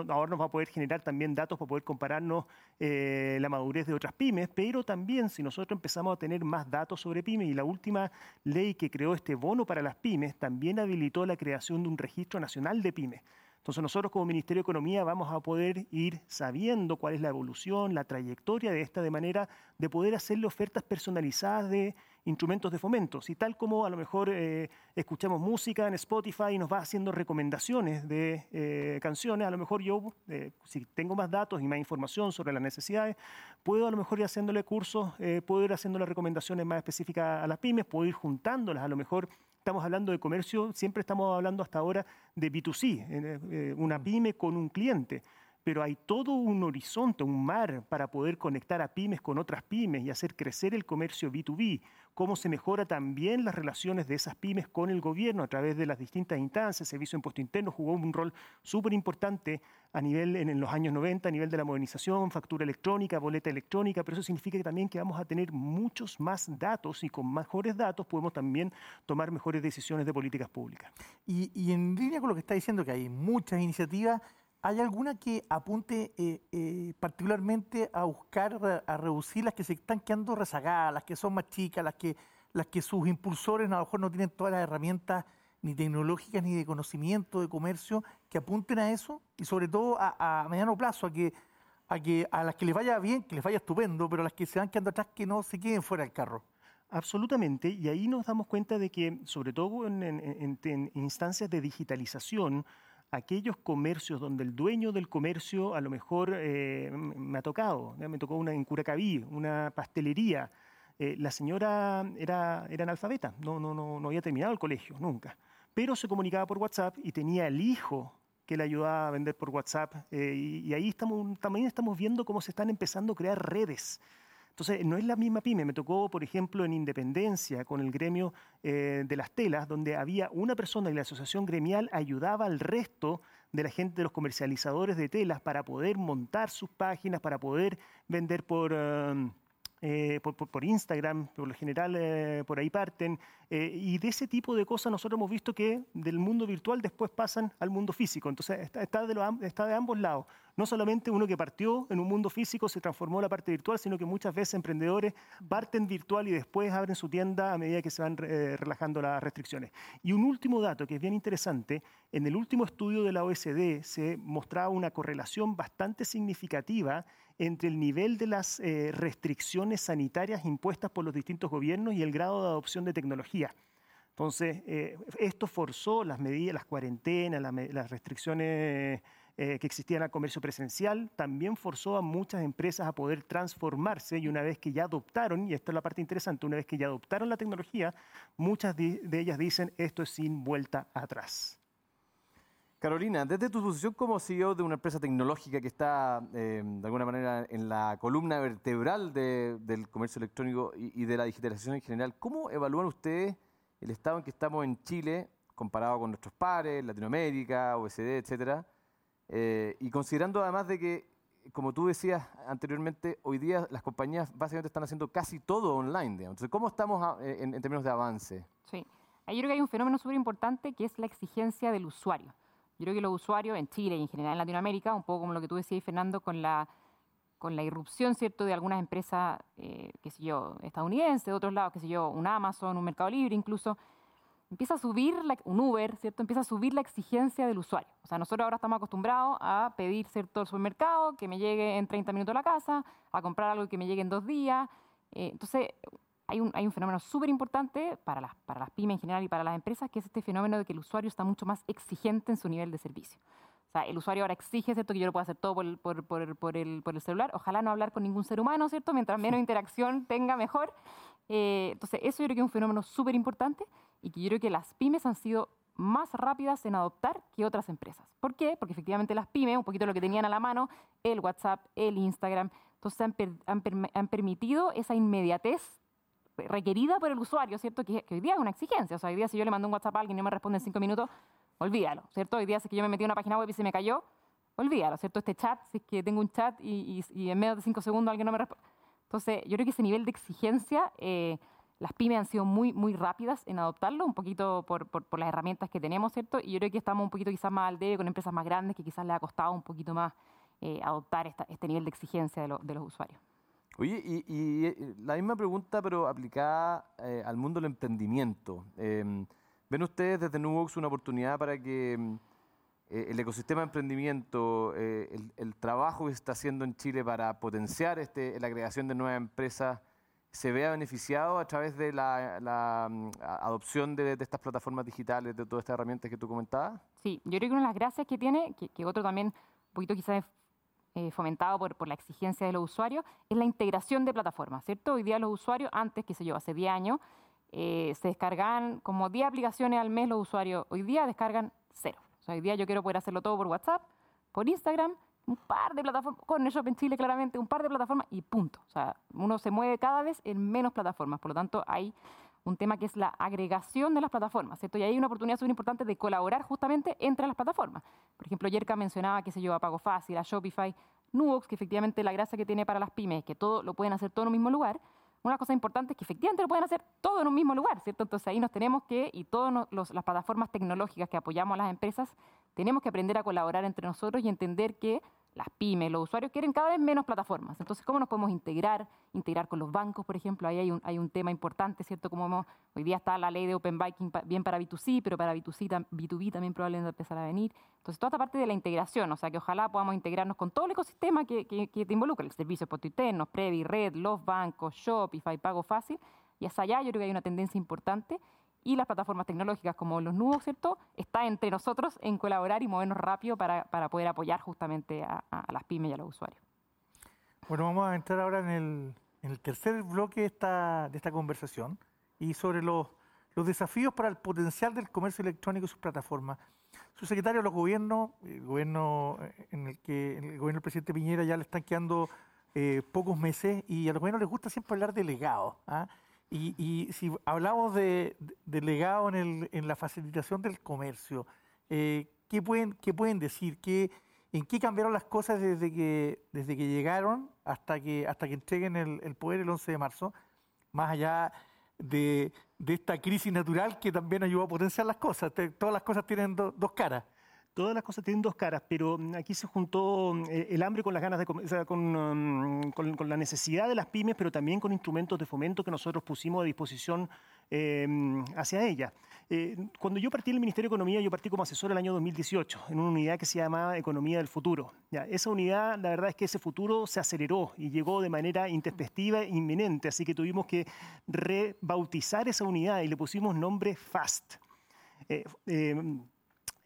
ahora nos va a poder generar también datos para poder compararnos eh, la madurez de otras pymes, pero también si nosotros empezamos a tener más datos sobre pymes y la última ley que creó este bono para las pymes también habilitó la creación de un registro nacional de pymes. Entonces nosotros como Ministerio de Economía vamos a poder ir sabiendo cuál es la evolución, la trayectoria de esta, de manera de poder hacerle ofertas personalizadas de instrumentos de fomento. Si tal como a lo mejor eh, escuchamos música en Spotify y nos va haciendo recomendaciones de eh, canciones, a lo mejor yo, eh, si tengo más datos y más información sobre las necesidades, puedo a lo mejor ir haciéndole cursos, puedo ir haciéndole recomendaciones más específicas a las pymes, puedo ir juntándolas, a lo mejor estamos hablando de comercio, siempre estamos hablando hasta ahora de B2C, una mm. pyme con un cliente pero hay todo un horizonte, un mar para poder conectar a pymes con otras pymes y hacer crecer el comercio B2B, cómo se mejora también las relaciones de esas pymes con el gobierno a través de las distintas instancias. El Servicio de Impuesto Interno jugó un rol súper importante a nivel en los años 90, a nivel de la modernización, factura electrónica, boleta electrónica, pero eso significa que también que vamos a tener muchos más datos y con mejores datos podemos también tomar mejores decisiones de políticas públicas. Y, y en línea con lo que está diciendo, que hay muchas iniciativas, ¿Hay alguna que apunte eh, eh, particularmente a buscar, a reducir las que se están quedando rezagadas, las que son más chicas, las que, las que sus impulsores a lo mejor no tienen todas las herramientas ni tecnológicas ni de conocimiento de comercio que apunten a eso y sobre todo a, mediano plazo, a que, a que a las que les vaya bien, que les vaya estupendo, pero a las que se van quedando atrás que no se queden fuera del carro? Absolutamente, y ahí nos damos cuenta de que, sobre todo en instancias de digitalización, aquellos comercios donde el dueño del comercio a lo mejor eh, me ha tocado, me tocó una en Curacaví, una pastelería. Eh, la señora era, era analfabeta, no, no, no, no había terminado el colegio, nunca. Pero se comunicaba por WhatsApp y tenía el hijo que le ayudaba a vender por WhatsApp. Eh, y, ahí también estamos viendo cómo se están empezando a crear redes entonces, no es la misma pyme. Me tocó, por ejemplo, en Independencia, con el gremio eh, de las telas, donde había una persona y la asociación gremial ayudaba al resto de la gente, de los comercializadores de telas, para poder montar sus páginas, para poder vender por... Um, eh, por, Instagram, por lo general eh, por ahí parten, eh, y de ese tipo de cosas nosotros hemos visto que del mundo virtual después pasan al mundo físico, entonces está, de, está de ambos lados. No solamente uno que partió en un mundo físico se transformó en la parte virtual, sino que muchas veces emprendedores parten virtual y después abren su tienda a medida que se van relajando las restricciones. Y un último dato que es bien interesante, en el último estudio de la OSD se mostraba una correlación bastante significativa entre el nivel de las eh, restricciones sanitarias impuestas por los distintos gobiernos y el grado de adopción de tecnología. Entonces, eh, esto forzó las medidas, las cuarentenas, las restricciones eh, que existían al comercio presencial, también forzó a muchas empresas a poder transformarse y una vez que ya adoptaron, y esta es la parte interesante, una vez que ya adoptaron la tecnología, muchas de ellas dicen esto es sin vuelta atrás. Carolina, desde tu posición como CEO de una empresa tecnológica que está eh, de alguna manera en la columna vertebral del comercio electrónico y, de la digitalización en general, ¿cómo evalúan ustedes el estado en que estamos en Chile comparado con nuestros pares, Latinoamérica, OECD, etcétera? Eh, y considerando además de que, como tú decías anteriormente, hoy día las compañías básicamente están haciendo casi todo online. Entonces, ¿cómo estamos eh, en, en términos de avance? Sí, yo creo que hay un fenómeno súper importante que es la exigencia del usuario. Yo creo que los usuarios en Chile y en general en Latinoamérica, un poco como lo que tú decías, Fernando, con la, con la irrupción, ¿cierto?, de algunas empresas, eh, qué sé yo, estadounidenses, de otros lados, qué sé yo, un Amazon, un Mercado Libre incluso, empieza a subir, un Uber, ¿cierto?, empieza a subir la exigencia del usuario. O sea, nosotros ahora estamos acostumbrados a pedir, ¿cierto?, el supermercado, que me llegue en 30 minutos a la casa, a comprar algo que me llegue en dos días. Eh, entonces, hay un, hay un fenómeno súper importante para las, para las pymes en general y para las empresas, que es este fenómeno de que el usuario está mucho más exigente en su nivel de servicio. O sea, el usuario ahora exige, ¿cierto?, que yo lo pueda hacer todo por el, por, por, por, el, el, celular. Ojalá no hablar con ningún ser humano, ¿cierto? Mientras menos interacción tenga, mejor. Eh, entonces, eso yo creo que es un fenómeno súper importante y que yo creo que las pymes han sido más rápidas en adoptar que otras empresas. ¿Por qué? Porque efectivamente las pymes, un poquito lo que tenían a la mano, el WhatsApp, el Instagram, entonces han, han, han permitido esa inmediatez requerida por el usuario, ¿cierto? Que, hoy día es una exigencia. O sea, hoy día si yo le mando un WhatsApp a alguien y no me responde en cinco minutos, olvídalo, ¿cierto? Hoy día si que yo me metí en una página web y se me cayó, olvídalo, ¿cierto? Este chat, si es que tengo un chat y, en menos de cinco segundos alguien no me responde. Entonces, yo creo que ese nivel de exigencia, eh, las pymes han sido muy, muy rápidas en adoptarlo, un poquito por, por, las herramientas que tenemos, ¿cierto? Y yo creo que estamos un poquito quizás más al debe con empresas más grandes que quizás les ha costado un poquito más eh, adoptar este nivel de exigencia de los usuarios. Oye, y, eh, la misma pregunta, pero aplicada eh, al mundo del emprendimiento. Em, ¿Ven ustedes desde Nubox una oportunidad para que em, eh, el ecosistema de emprendimiento, el, trabajo que se está haciendo en Chile para potenciar este, la creación de nuevas empresas, se vea beneficiado a través de la, mm, adopción de, estas plataformas digitales, de todas estas herramientas que tú comentabas? Sí, yo creo que una de las gracias que tiene, que, que otro también un poquito quizás eh, fomentado por, la exigencia de los usuarios, es la integración de plataformas, ¿cierto? Hoy día los usuarios, antes, qué sé yo, hace 10 años, eh, se descargaban como 10 aplicaciones al mes los usuarios, hoy día descargan cero. Hoy día yo quiero poder hacerlo todo por WhatsApp, por Instagram, un par de plataformas, con Shop en Chile claramente, un par de plataformas y punto. O sea, uno se mueve cada vez en menos plataformas, por lo tanto hay un tema que es la agregación de las plataformas, ¿cierto? Y hay una oportunidad súper importante de colaborar justamente entre las plataformas. Por ejemplo, Yerka mencionaba, que se yo, a Pago Fácil, a Shopify, Nubox, que efectivamente la gracia que tiene para las pymes es que todo lo pueden hacer todo en un mismo lugar. Una cosa importante es que efectivamente lo pueden hacer todo en un mismo lugar, ¿cierto? Entonces ahí nos tenemos que, y todas las plataformas tecnológicas que apoyamos a las empresas, tenemos que aprender a colaborar entre nosotros y entender que las pymes, los usuarios quieren cada vez menos plataformas. Entonces, ¿cómo nos podemos integrar? Integrar con los bancos, por ejemplo. Ahí hay un, hay un tema importante, ¿cierto? Como hoy día está la ley de Open Banking bien para B2C, pero para B2C, B2B también probablemente empezar a venir. Entonces, toda esta parte de la integración, o sea, que ojalá podamos integrarnos con todo el ecosistema que, que, te involucra, el servicio de internos, Previ, Red, los bancos, Shopify, Pago Fácil. Y hasta allá yo creo que hay una tendencia importante y las plataformas tecnológicas como los nudos, ¿cierto? Está entre nosotros en colaborar y movernos rápido para, para poder apoyar justamente a, las pymes y a los usuarios. Bueno, vamos a entrar ahora en el, en el tercer bloque de esta, de esta conversación y sobre los, los desafíos para el potencial del comercio electrónico y sus plataformas. Su secretario de los gobiernos, el gobierno eh, en el que el gobierno del presidente Piñera ya le están quedando eh, pocos meses y a los gobiernos les gusta siempre hablar de legado. ¿ah? Y, si hablamos de, legado en, la facilitación del comercio, eh, ¿qué, pueden, ¿qué pueden decir? ¿Qué, ¿En qué cambiaron las cosas desde que, desde que llegaron hasta que, hasta que entreguen el, poder el 11 de marzo? Más allá de, esta crisis natural que también ayudó a potenciar las cosas. Todas las cosas tienen dos caras todas las cosas tienen dos caras, pero mm, aquí se juntó mm, eh, el hambre con las ganas de o sea, mm, con, con, la necesidad de las pymes, pero también con instrumentos de fomento que nosotros pusimos a disposición eh, hacia ella. Eh, cuando yo partí del Ministerio de Economía, yo partí como asesor el año 2018 en una unidad que se llama Economía del Futuro. Ya, esa unidad, la verdad es que ese futuro se aceleró y llegó de manera intempestiva e inminente, así que tuvimos que rebautizar esa unidad y le pusimos nombre FAST. Eh,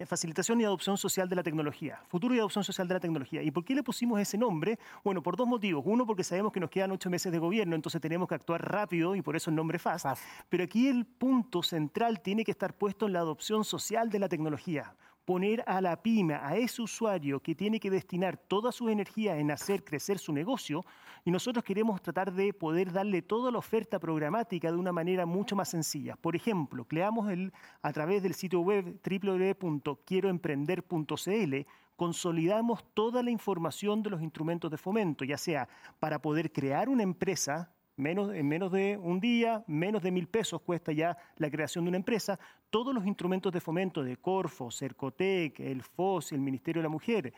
facilitación y adopción social de la tecnología, futuro y adopción social de la tecnología. ¿Y por qué le pusimos ese nombre? Bueno, por dos motivos. Uno, porque sabemos que nos quedan ocho meses de gobierno, entonces tenemos que actuar rápido y por eso el nombre FAST. Pero aquí el punto central tiene que estar puesto en la adopción social de la tecnología poner a la pyme, a ese usuario que tiene que destinar toda su energía en hacer crecer su negocio, y nosotros queremos tratar de poder darle toda la oferta programática de una manera mucho más sencilla. Por ejemplo, creamos el, a través del sitio web www.quieroemprender.cl, consolidamos toda la información de los instrumentos de fomento, ya sea para poder crear una empresa, Menos, en menos de un día, menos de mil pesos cuesta ya la creación de una empresa. Todos los instrumentos de fomento de Corfo, Cercotec, el FOS, el Ministerio de la Mujer,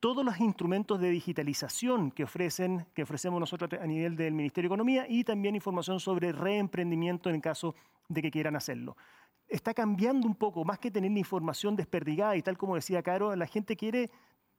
todos los instrumentos de digitalización que, ofrecen, que ofrecemos nosotros a nivel del Ministerio de Economía y también información sobre reemprendimiento en caso de que quieran hacerlo. Está cambiando un poco, más que tener la información desperdigada y tal como decía Caro, la gente quiere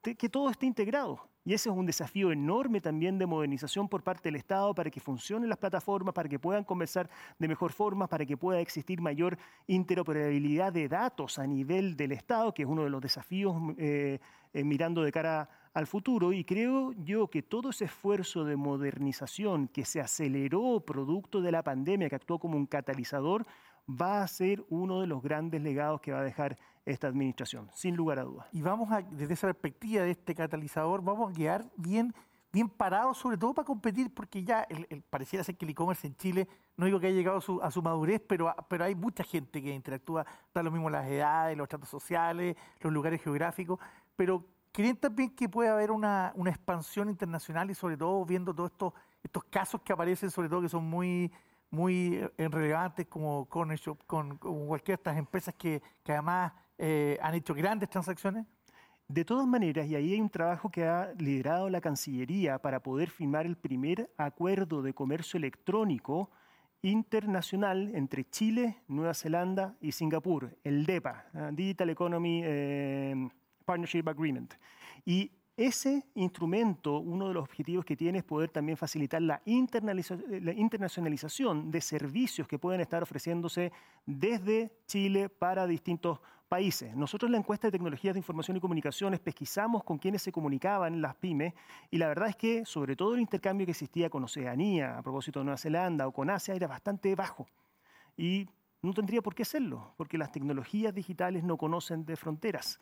que todo esté integrado. Y ese es un desafío enorme también de modernización por parte del Estado para que funcionen las plataformas, para que puedan conversar de mejor forma, para que pueda existir mayor interoperabilidad de datos a nivel del Estado, que es uno de los desafíos eh, eh, mirando de cara al futuro. Y creo yo que todo ese esfuerzo de modernización que se aceleró producto de la pandemia, que actuó como un catalizador, va a ser uno de los grandes legados que va a dejar esta administración, sin lugar a dudas. Y vamos a, desde esa perspectiva de este catalizador, vamos a quedar bien, bien parados, sobre todo para competir, porque ya pareciera ser que el e-commerce en Chile, no digo que haya llegado a su, madurez, pero, pero hay mucha gente que interactúa, da lo mismo las edades, los tratos sociales, los lugares geográficos, pero ¿creen también que puede haber una, una expansión internacional y sobre todo viendo todos estos, estos casos que aparecen, sobre todo que son muy muy eh, relevantes como Corner Shop, con, cualquiera de estas empresas que, que además eh, han hecho grandes transacciones? De todas maneras, y ahí hay un trabajo que ha liderado la Cancillería para poder firmar el primer acuerdo de comercio electrónico internacional entre Chile, Nueva Zelanda y Singapur, el DEPA, ¿eh? Digital Economy Partnership Agreement. Y ese instrumento, uno de los objetivos que tiene es poder también facilitar la, internacionalización de servicios que pueden estar ofreciéndose desde Chile para distintos países. Nosotros en la encuesta de tecnologías de información y comunicaciones pesquisamos con quienes se comunicaban las pymes y la verdad es que sobre todo el intercambio que existía con Oceanía, a propósito de Nueva Zelanda o con Asia, era bastante bajo. Y no tendría por qué serlo, porque las tecnologías digitales no conocen de fronteras.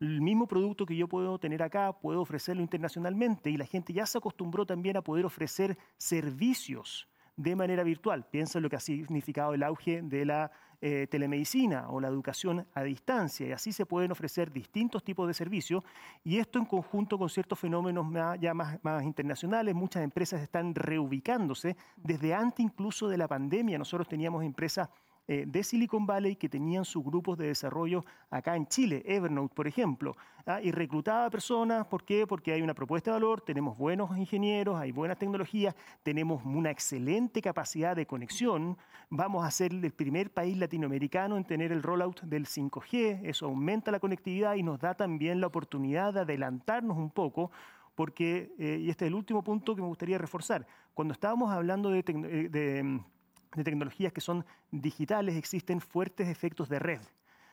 el mismo producto que yo puedo tener acá, puedo ofrecerlo internacionalmente y la gente ya se acostumbró también a poder ofrecer servicios de manera virtual. Piensa en lo que ha significado el auge de la eh, telemedicina o la educación a distancia y así se pueden ofrecer distintos tipos de servicios y esto en conjunto con ciertos fenómenos ya más, más internacionales. Muchas empresas están reubicándose desde antes incluso de la pandemia. Nosotros teníamos empresas eh, de Silicon Valley que tenían sus grupos de desarrollo acá en Chile, Evernote, por ejemplo, ¿ah? y reclutaba personas, ¿por qué? Porque hay una propuesta de valor, tenemos buenos ingenieros, hay buenas tecnologías, tenemos una excelente capacidad de conexión, vamos a ser el primer país latinoamericano en tener el rollout del 5G, eso aumenta la conectividad y nos da también la oportunidad de adelantarnos un poco porque, eh, y este es el último punto que me gustaría reforzar, cuando estábamos hablando de, eh, de de tecnologías que son digitales existen fuertes efectos de red.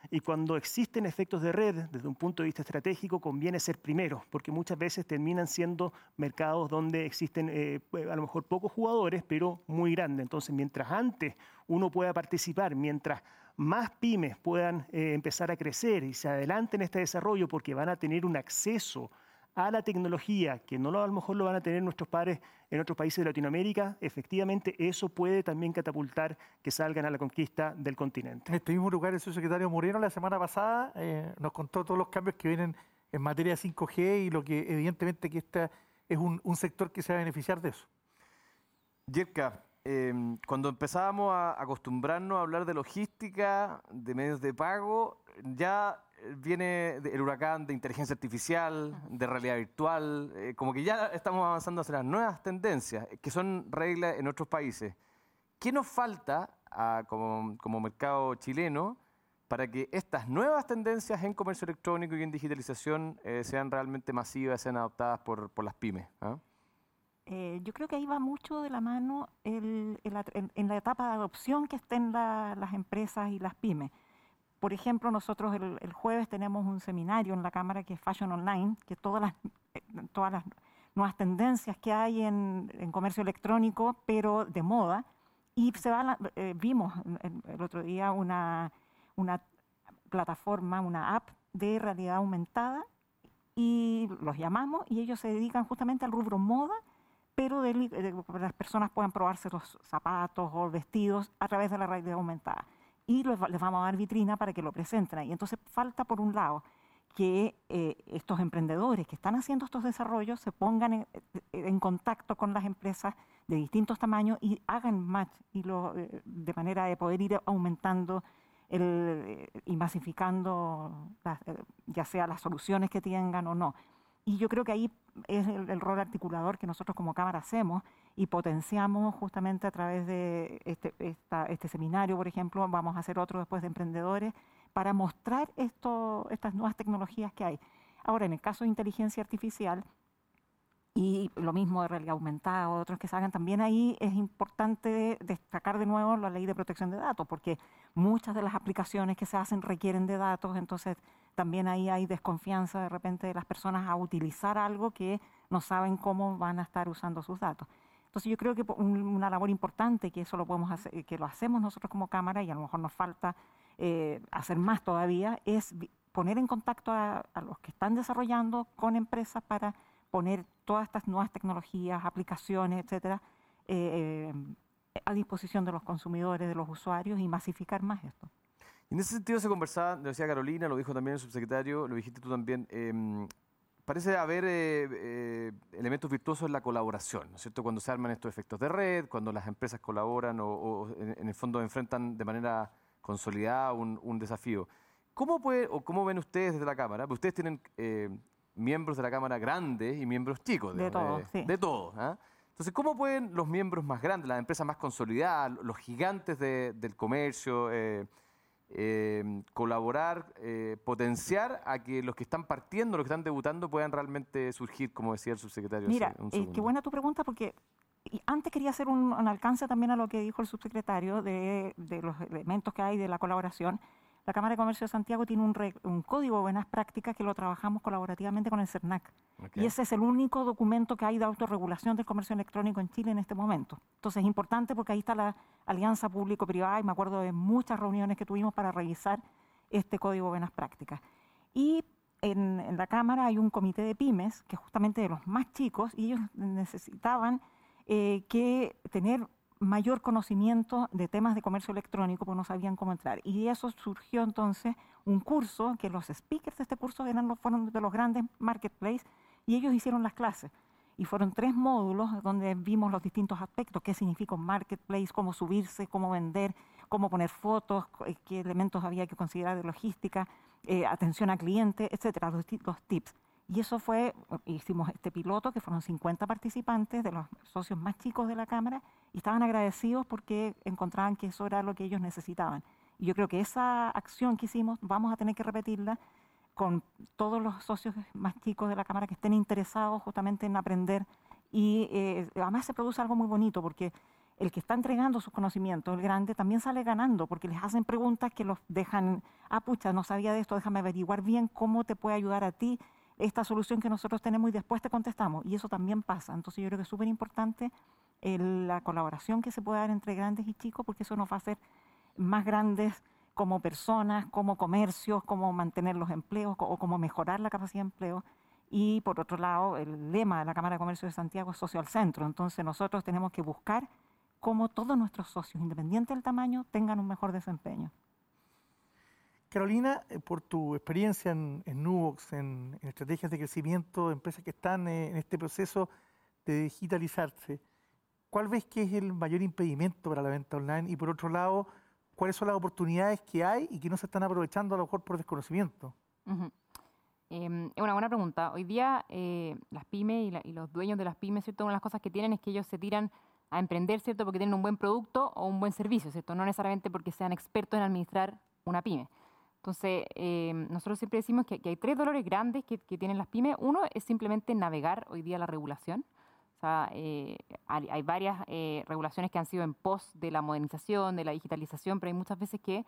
Y cuando existen efectos de red, desde un punto de vista estratégico, conviene ser primero, porque muchas veces terminan siendo mercados donde existen eh, a lo mejor pocos jugadores, pero muy grandes. Entonces, mientras antes uno pueda participar, mientras más pymes puedan eh, empezar a crecer y se adelanten en este desarrollo porque van a tener un acceso a la tecnología, que no lo, a lo mejor lo van a tener nuestros padres en otros países de Latinoamérica, efectivamente eso puede también catapultar que salgan a la conquista del continente. En este mismo lugar, el subsecretario Moreno la semana pasada eh, nos contó todos los cambios que vienen en materia de 5G y lo que evidentemente que este es un, sector que se va a beneficiar de eso. Yerka, em, cuando empezábamos a acostumbrarnos a hablar de logística, de medios de pago, ya viene el huracán de inteligencia artificial, de realidad virtual, eh, como que ya estamos avanzando hacia las nuevas tendencias, que son reglas en otros países. ¿Qué nos falta como, mercado chileno para que estas nuevas tendencias en comercio electrónico y en digitalización eh, sean realmente masivas, sean adoptadas por, las pymes? ¿ah? Eh, yo creo que ahí va mucho de la mano en la etapa de adopción que estén las empresas y las pymes. Por ejemplo, nosotros el, jueves tenemos un seminario en la Cámara que es Fashion Online, que todas las, eh, todas las nuevas tendencias que hay en, comercio electrónico, pero de moda. Y eh, vimos el, otro día una, plataforma, una app de realidad aumentada y los llamamos y ellos se dedican justamente al rubro moda, pero de, las personas puedan probarse los zapatos o vestidos a través de la realidad aumentada y les, vamos a dar vitrina para que lo presenten. Y entonces falta, por un lado, que eh, estos emprendedores que están haciendo estos desarrollos se pongan en, eh, contacto con las empresas de distintos tamaños y hagan match y eh, de manera de poder ir aumentando el, y masificando ya sea las soluciones que tengan o no. Y yo creo que ahí es el, rol articulador que nosotros como Cámara hacemos y potenciamos justamente a través de este, este seminario, por ejemplo, vamos a hacer otro después de emprendedores, para mostrar estas nuevas tecnologías que hay. Ahora, en el caso de inteligencia artificial, y lo mismo de realidad aumentada, otros que se hagan, también ahí es importante destacar de nuevo la ley de protección de datos, porque muchas de las aplicaciones que se hacen requieren de datos, entonces también ahí hay desconfianza de repente de las personas a utilizar algo que no saben cómo van a estar usando sus datos. Entonces yo creo que una labor importante, que eso lo podemos hacer, que lo hacemos nosotros como Cámara y a lo mejor nos falta eh, hacer más todavía, es poner en contacto a, los que están desarrollando con empresas para poner todas estas nuevas tecnologías, aplicaciones, etcétera, eh, eh, a disposición de los consumidores, de los usuarios y masificar más esto. En ese sentido se conversaba, lo decía Carolina, lo dijo también el subsecretario, lo dijiste tú también, em, parece haber eh, eh, elementos virtuosos en la colaboración, ¿no es cierto? Cuando se arman estos efectos de red, cuando las empresas colaboran o, en, el fondo enfrentan de manera consolidada un, desafío. ¿Cómo, puede, o ¿Cómo ven ustedes desde la Cámara? Ustedes tienen eh, miembros de la Cámara grandes y miembros chicos. De, todo, sí. De todo. ¿ah? Entonces, ¿cómo pueden los miembros más grandes, las empresas más consolidadas, los gigantes del comercio, eh, colaborar, eh, potenciar a que los que están partiendo, los que están debutando, puedan realmente surgir, como decía el subsecretario. Mira, qué buena tu pregunta, porque antes quería hacer un, alcance también a lo que dijo el subsecretario de, de los elementos que hay de la colaboración. La Cámara de Comercio de Santiago tiene un, código de buenas prácticas que lo trabajamos colaborativamente con el CERNAC. Y ese es el único documento que hay de autorregulación del comercio electrónico en Chile en este momento. Entonces es importante porque ahí está la alianza público-privada y me acuerdo de muchas reuniones que tuvimos para revisar este código de buenas prácticas. Y en, en, la Cámara hay un comité de pymes, que es justamente de los más chicos, y ellos necesitaban eh, que tener mayor conocimiento de temas de comercio electrónico, porque no sabían cómo entrar. Y de eso surgió entonces un curso, que los speakers de este curso eran los, fueron de los grandes marketplaces, y ellos hicieron las clases. Y fueron tres módulos donde vimos los distintos aspectos, qué significa un marketplace, cómo subirse, cómo vender, cómo poner fotos, eh, qué elementos había que considerar de logística, eh, atención al cliente, etcétera, los, los tips. Y eso fue, hicimos este piloto, que fueron 50 participantes de los socios más chicos de la Cámara, y estaban agradecidos porque encontraban que eso era lo que ellos necesitaban. Y yo creo que esa acción que hicimos vamos a tener que repetirla con todos los socios más chicos de la Cámara que estén interesados justamente en aprender. Y eh, además se produce algo muy bonito porque el que está entregando sus conocimientos, el grande, también sale ganando porque les hacen preguntas que los dejan, ah, pucha, no sabía de esto, déjame averiguar bien cómo te puede ayudar a ti esta solución que nosotros tenemos y después te contestamos. Y eso también pasa. Entonces yo creo que es súper importante la colaboración que se puede dar entre grandes y chicos porque eso nos va a hacer más grandes como personas, como comercios, como mantener los empleos o como mejorar la capacidad de empleo. Y por otro lado, el lema de la Cámara de Comercio de Santiago es socio al centro. Entonces nosotros tenemos que buscar cómo todos nuestros socios, independiente del tamaño, tengan un mejor desempeño. Carolina, eh, por tu experiencia en, en Nubox, en, estrategias de crecimiento de empresas que están eh, en este proceso de digitalizarse, ¿cuál ves que es el mayor impedimento para la venta online? Y por otro lado, ¿cuáles son las oportunidades que hay y que no se están aprovechando a lo mejor por desconocimiento? Em, es una buena pregunta. Hoy día eh, las pymes y, los dueños de las pymes, ¿cierto? Una de las cosas que tienen es que ellos se tiran a emprender, ¿cierto? Porque tienen un buen producto o un buen servicio, ¿cierto? No necesariamente porque sean expertos en administrar una pyme. Entonces, eh, nosotros siempre decimos que, hay tres dolores grandes que, tienen las pymes. Uno es simplemente navegar hoy día la regulación. O sea, eh, hay, varias eh, regulaciones que han sido en pos de la modernización, de la digitalización, pero hay muchas veces que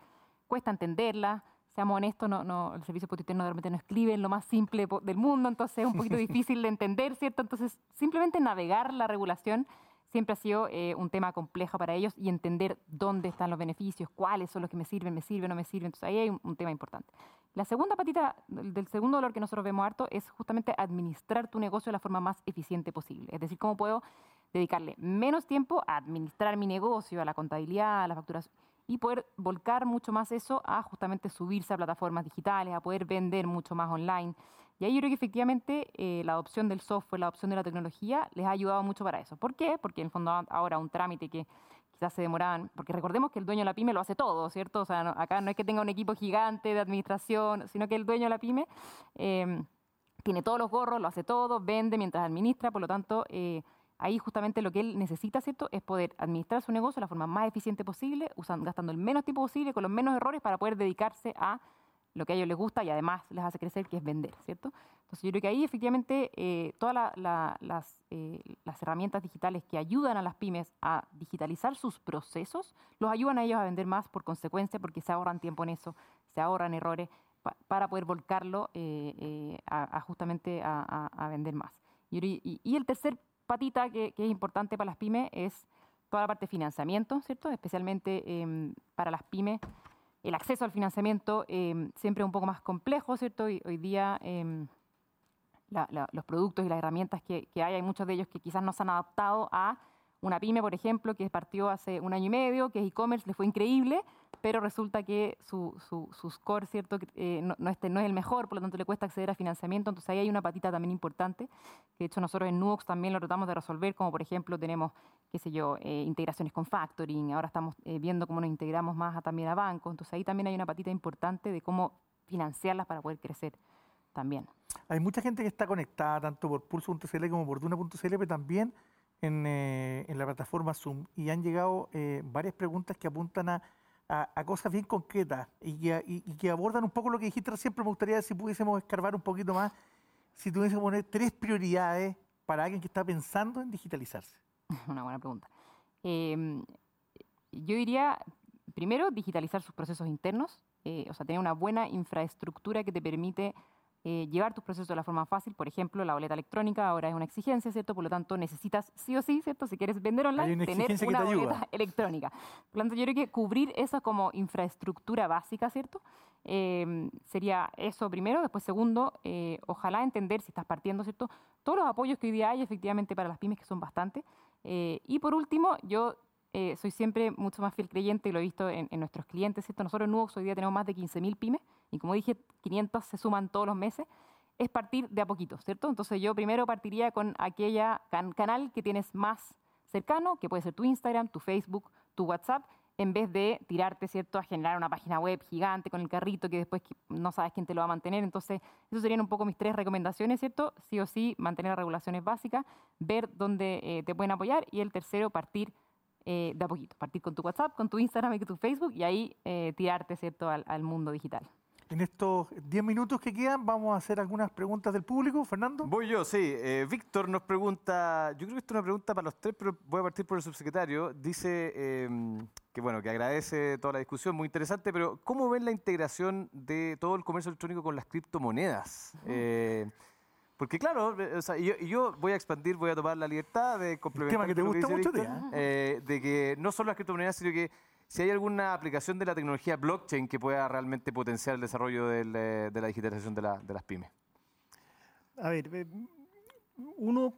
cuesta entenderla. Seamos honestos, no, no, el servicio potiterno de repente no escribe en lo más simple del mundo, entonces es un poquito <laughs> difícil de entender, ¿cierto? Entonces, simplemente navegar la regulación siempre ha sido eh, un tema complejo para ellos y entender dónde están los beneficios, cuáles son los que me sirven, me sirven, no me sirven. Entonces ahí hay un, tema importante. La segunda patita del segundo dolor que nosotros vemos harto es justamente administrar tu negocio de la forma más eficiente posible. Es decir, cómo puedo dedicarle menos tiempo a administrar mi negocio, a la contabilidad, a las facturas y poder volcar mucho más eso a justamente subirse a plataformas digitales, a poder vender mucho más online. Y ahí yo creo que efectivamente eh, la adopción del software, la adopción de la tecnología les ha ayudado mucho para eso. ¿Por qué? Porque en el fondo ahora un trámite que quizás se demoraban, porque recordemos que el dueño de la pyme lo hace todo, ¿cierto? O sea, acá no es que tenga un equipo gigante de administración, sino que el dueño de la pyme em, tiene todos los gorros, lo hace todo, vende mientras administra, por lo tanto, eh, ahí justamente lo que él necesita, ¿cierto? Es poder administrar su negocio de la forma más eficiente posible, gastando el menos tiempo posible, con los menos errores, para poder dedicarse a lo que a ellos les gusta y además les hace crecer, que es vender, ¿cierto? Entonces yo creo que ahí efectivamente eh, todas las, eh, las, herramientas digitales que ayudan a las pymes a digitalizar sus procesos, los ayudan a ellos a vender más por consecuencia, porque se ahorran tiempo en eso, se ahorran errores para poder volcarlo eh, justamente a, vender más. Y, y, el tercer patita que, que, es importante para las pymes es toda la parte de financiamiento, ¿cierto? Especialmente em, para las pymes el acceso al financiamiento eh, siempre es un poco más complejo, ¿cierto? Hoy día em, los productos y las herramientas que, hay, hay muchos de ellos que quizás no se han adaptado a una pyme, por ejemplo, que partió hace un año y medio, que es e-commerce, le fue increíble, pero resulta que su, su, score, ¿cierto? Eh, no, este, no es el mejor, por lo tanto le cuesta acceder a financiamiento, entonces ahí hay una patita también importante, que de hecho nosotros en Nuox también lo tratamos de resolver, como por ejemplo tenemos, qué sé yo, eh, integraciones con factoring, ahora estamos eh, viendo cómo nos integramos más también a bancos, entonces ahí también hay una patita importante de cómo financiarlas para poder crecer también. Hay mucha gente que está conectada tanto por pulso.cl como por duna.cl, pero también eh, en, la plataforma Zoom y han llegado eh, varias preguntas que apuntan a, a, cosas bien concretas y que, abordan un poco lo que dijiste siempre. Me gustaría si pudiésemos escarbar un poquito más, si tuviésemos poner tres prioridades para alguien que está pensando en digitalizarse. <laughs> Una buena pregunta. Em, yo diría, primero, digitalizar sus procesos internos, eh, o sea, tener una buena infraestructura que te permite eh, llevar tus procesos de la forma fácil. Por ejemplo, la boleta electrónica ahora es una exigencia, ¿cierto? Por lo tanto, necesitas sí o sí, ¿cierto? Si quieres vender online, una tener una te ayuda. boleta <laughs> electrónica. Por lo tanto, yo creo que cubrir eso como infraestructura básica, ¿cierto? Eh, sería eso primero. Después, segundo, eh, ojalá entender, si estás partiendo, ¿cierto? Todos los apoyos que hoy día hay efectivamente para las pymes, que son bastantes. Eh, y por último, yo eh, soy siempre mucho más fiel creyente y lo he visto en, en nuestros clientes, ¿cierto? Nosotros en Nubox hoy día tenemos más de 15.000 pymes y como dije, 500 se suman todos los meses. Es partir de a poquito, ¿cierto? Entonces yo primero partiría con aquella can- canal que tienes más cercano, que puede ser tu Instagram, tu Facebook, tu WhatsApp, en vez de tirarte, ¿cierto?, a generar una página web gigante con el carrito que después no sabes quién te lo va a mantener. Entonces, esas serían un poco mis tres recomendaciones, ¿cierto? Sí o sí, mantener las regulaciones básicas, ver dónde eh, te pueden apoyar y el tercero, partir eh, de a poquito, partir con tu WhatsApp, con tu Instagram y con tu Facebook y ahí eh, tirarte, ¿cierto?, al, al mundo digital. En estos 10 minutos que quedan, vamos a hacer algunas preguntas del público. Fernando. Voy yo, sí. Eh, Víctor nos pregunta, yo creo que esto es una pregunta para los tres, pero voy a partir por el subsecretario. Dice eh, que bueno, que agradece toda la discusión, muy interesante, pero ¿cómo ven la integración de todo el comercio electrónico con las criptomonedas? Eh, porque claro, eh, o sea, yo, yo voy a expandir, voy a tomar la libertad de complementar que te gusta dice mucho, Víctor, tía. eh, de que no solo las criptomonedas, sino que si hay alguna aplicación de la tecnología blockchain que pueda realmente potenciar el desarrollo del, eh, de la digitalización de, la- de las pymes. A ver, eh, uno,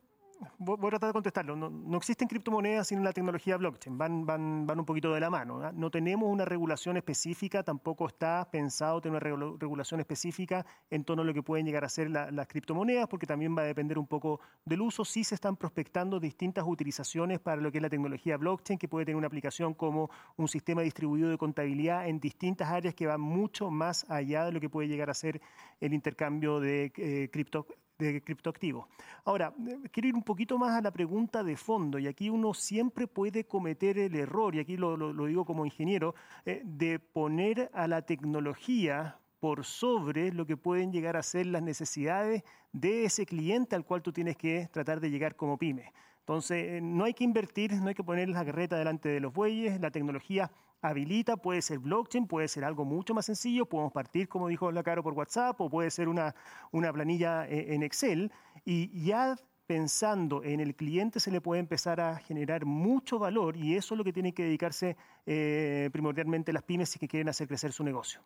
voy a tratar de contestarlo. No, existen criptomonedas sin la tecnología blockchain. Van, van, van un poquito de la mano. ¿ah? No tenemos una regulación específica, tampoco está pensado tener una regula- regulación específica en torno a lo que pueden llegar a ser la- las criptomonedas, porque también va a depender un poco del uso. Sí se están prospectando distintas utilizaciones para lo que es la tecnología blockchain, que puede tener una aplicación como un sistema distribuido de contabilidad en distintas áreas que van mucho más allá de lo que puede llegar a ser el intercambio de eh, cripto de criptoactivos. Ahora, quiero ir un poquito más a la pregunta de fondo, y aquí uno siempre puede cometer el error, y aquí lo, lo- lo digo como ingeniero, eh, de poner a la tecnología por sobre lo que pueden llegar a ser las necesidades de ese cliente al cual tú tienes que tratar de llegar como pyme. Entonces, eh, no hay que invertir, no hay que poner la carreta delante de los bueyes, la tecnología habilita, puede ser blockchain, puede ser algo mucho más sencillo, podemos partir, como dijo la Caro, por WhatsApp, o puede ser una, una planilla eh, en Excel, y ya pensando en el cliente se le puede empezar a generar mucho valor, y eso es lo que tienen que dedicarse eh, primordialmente las pymes si que quieren hacer crecer su negocio.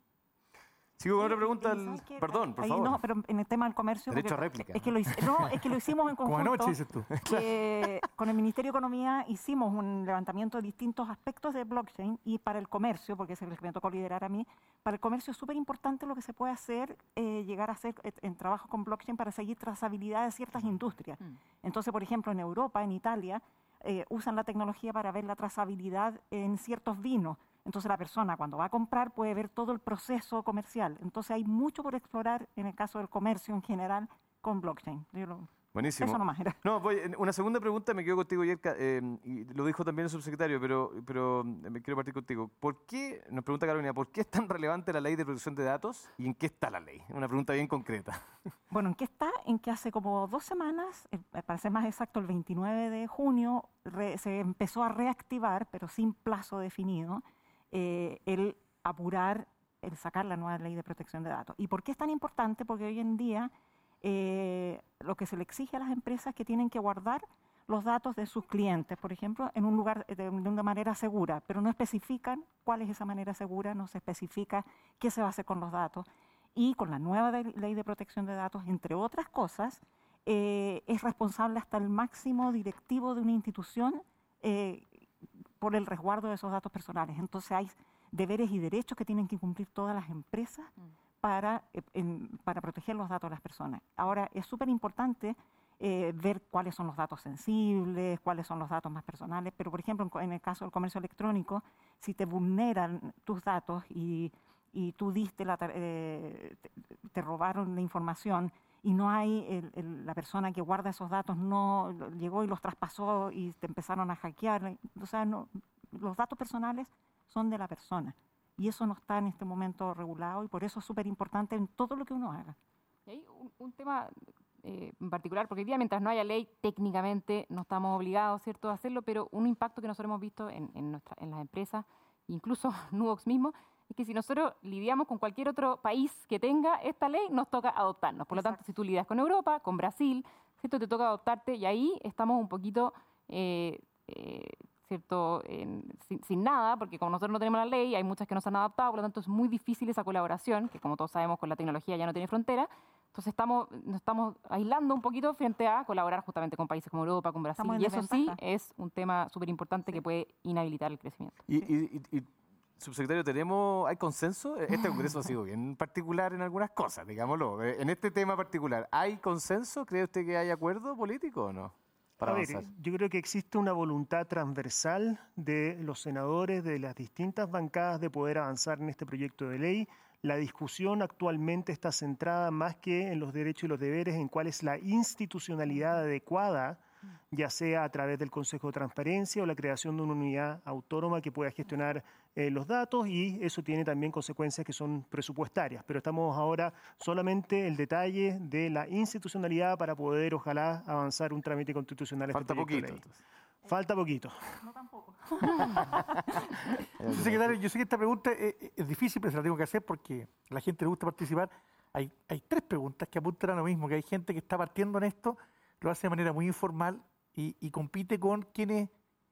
Sigo con otra Sí, pregunta. y al- ¿sabes qué? Perdón, por Ahí favor. No, pero en el tema del comercio. Derecho porque a réplica. Es que lo, no, es que lo hicimos en <laughs> Como conjunto. anoche, dices tú. que <laughs> con el Ministerio de Economía hicimos un levantamiento de distintos aspectos de blockchain y para el comercio, porque es el que me tocó liderar a mí, para el comercio es súper importante lo que se puede hacer, eh, llegar a hacer eh, en trabajo con blockchain para seguir trazabilidad de ciertas industrias. Entonces, por ejemplo, en Europa, en Italia, eh, usan la tecnología para ver la trazabilidad en ciertos vinos. Entonces la persona cuando va a comprar puede ver todo el proceso comercial. Entonces hay mucho por explorar en el caso del comercio en general con blockchain. Yo lo- Buenísimo. Eso nomás era. No, voy, una segunda pregunta me quedo contigo, Yerka, eh, y lo dijo también el subsecretario, pero, pero eh, me quiero partir contigo. ¿Por qué, nos pregunta Carolina, ¿por qué es tan relevante la ley de protección de datos y en qué está la ley? Una pregunta bien concreta. <laughs> Bueno, ¿en qué está? En que hace como dos semanas, eh, para ser más exacto, el 29 de junio, re- se empezó a reactivar, pero sin plazo definido, eh, el apurar, el sacar la nueva ley de protección de datos. ¿Y por qué es tan importante? Porque hoy en día eh, lo que se le exige a las empresas es que tienen que guardar los datos de sus clientes, por ejemplo, en un lugar eh, de, una manera segura, pero no especifican cuál es esa manera segura, no se especifica qué se va a hacer con los datos. Y con la nueva ley de protección de datos, entre otras cosas, es responsable hasta el máximo directivo de una institución por el resguardo de esos datos personales. Entonces hay deberes y derechos que tienen que cumplir todas las empresas para, eh, en- para proteger los datos de las personas. Ahora, es súper importante eh, ver cuáles son los datos sensibles, cuáles son los datos más personales, pero por ejemplo, en el caso del comercio electrónico, si te vulneran tus datos y, y tú diste la, eh, te, te robaron la información y no hay el- el- la persona que guarda esos datos no llegó y los traspasó y te empezaron a hackear, o sea, no, los datos personales son de la persona y eso no está en este momento regulado y por eso es súper importante en todo lo que uno haga. Y hay un, un tema eh, en particular, porque hoy día mientras no haya ley, técnicamente no estamos obligados, ¿cierto?, a hacerlo, pero un impacto que nosotros hemos visto en, en, nuestra- en las empresas, incluso <laughs> Nubox mismo, es que si nosotros lidiamos con cualquier otro país que tenga esta ley, nos toca adoptarnos. Por lo tanto, si tú lidias con Europa, con Brasil, ¿cierto? te toca adoptarte y ahí estamos un poquito... Eh, eh, ¿cierto? sin, sin, nada, porque como nosotros no tenemos la ley, hay muchas que no se han adaptado, por lo tanto es muy difícil esa colaboración, que como todos sabemos con la tecnología ya no tiene frontera, entonces estamos, nos estamos aislando un poquito frente a colaborar justamente con países como Europa, con Brasil. Y eso sí es un tema súper importante que puede inhabilitar el crecimiento. Y, subsecretario, ¿tenemos, ¿hay consenso? Este Congreso ha sido <laughs> bien particular en algunas cosas, digámoslo. Eh, en este tema particular, ¿hay consenso? ¿Cree usted que hay acuerdo político o no? Para a ver, yo creo que existe una voluntad transversal de los senadores de las distintas bancadas de poder avanzar en este proyecto de ley. La discusión actualmente está centrada más que en los derechos y los deberes, en cuál es la institucionalidad adecuada, ya sea a través del Consejo de Transparencia o la creación de una unidad autónoma que pueda gestionar eh, los datos y eso tiene también consecuencias que son presupuestarias. Pero estamos ahora solamente el detalle de la institucionalidad para poder, ojalá, avanzar un trámite constitucional. Falta poquito. Falta poquito. No tampoco. <laughs> Secretario, yo sé que esta pregunta es, difícil, pero se la tengo que hacer porque a la gente le gusta participar. Hay, hay tres preguntas que apuntan a lo mismo, que hay gente que está partiendo en esto, lo hace de manera muy informal y, compite con quienes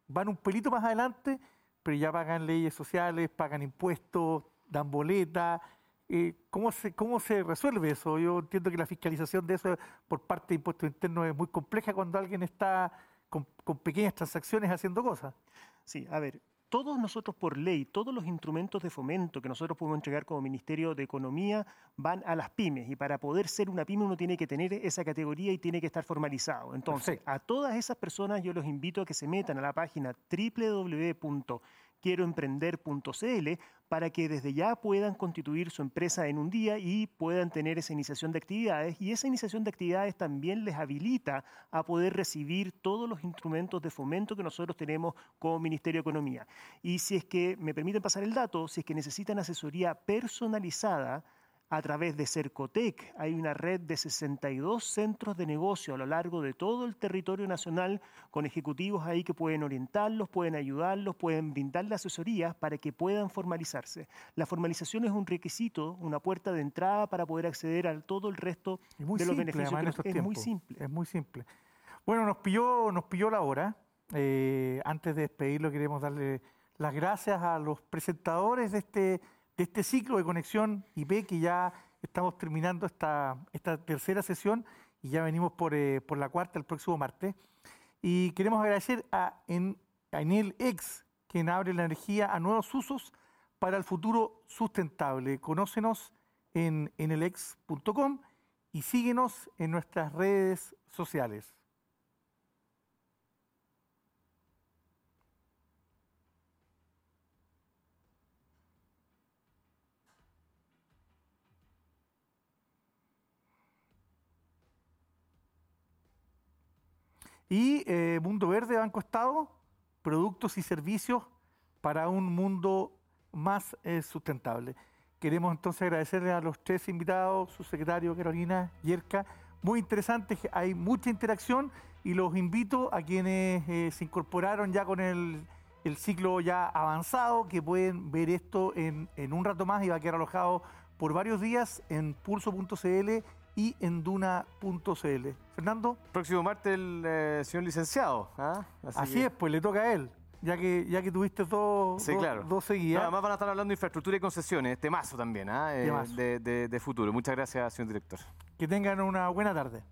van un pelito más adelante, pero ya pagan leyes sociales, pagan impuestos, dan boletas. Eh, ¿cómo, se, ¿Cómo se resuelve eso? Yo entiendo que la fiscalización de eso por parte de impuestos internos es muy compleja cuando alguien está con, pequeñas transacciones haciendo cosas. Sí, a ver, todos nosotros por ley, todos los instrumentos de fomento que nosotros podemos entregar como Ministerio de Economía van a las pymes y para poder ser una pyme uno tiene que tener esa categoría y tiene que estar formalizado. Entonces, a todas esas personas yo los invito a que se metan a la página www quieroemprender.cl para que desde ya puedan constituir su empresa en un día y puedan tener esa iniciación de actividades. Y esa iniciación de actividades también les habilita a poder recibir todos los instrumentos de fomento que nosotros tenemos como Ministerio de Economía. Y si es que, me permiten pasar el dato, si es que necesitan asesoría personalizada, a través de Cercotec. Hay una red de 62 centros de negocio a lo largo de todo el territorio nacional con ejecutivos ahí que pueden orientarlos, pueden ayudarlos, pueden brindarle asesorías para que puedan formalizarse. La formalización es un requisito, una puerta de entrada para poder acceder a todo el resto de los beneficios. es muy simple. Es muy simple. Bueno, nos pilló, nos pilló la hora. Eh, antes de despedirlo, queremos darle las gracias a los presentadores de este de este ciclo de conexión IP que ya estamos terminando esta, esta tercera sesión y ya venimos por, eh, por la cuarta el próximo martes. Y queremos agradecer a, en, a Enel X, quien abre la energía a nuevos usos para el futuro sustentable. Conócenos en enelex.com y síguenos en nuestras redes sociales. Y eh, Mundo Verde, Banco Estado, productos y servicios para un mundo más eh, sustentable. Queremos entonces agradecerle a los tres invitados, su secretario Carolina Yerka. Muy interesante, hay mucha interacción y los invito a quienes eh, se incorporaron ya con el, ciclo ya avanzado, que pueden ver esto en, en un rato más y va a quedar alojado por varios días en pulso.cl y en duna.cl. Fernando. Próximo martes el eh, señor licenciado. ¿ah? Así, es, pues le toca a él. Ya que, ya que tuviste dos, sí, claro. dos seguidas. además van a estar hablando de infraestructura y concesiones, temazo también, ¿ah? Eh, de, de futuro. Muchas gracias, señor director. Que tengan una buena tarde.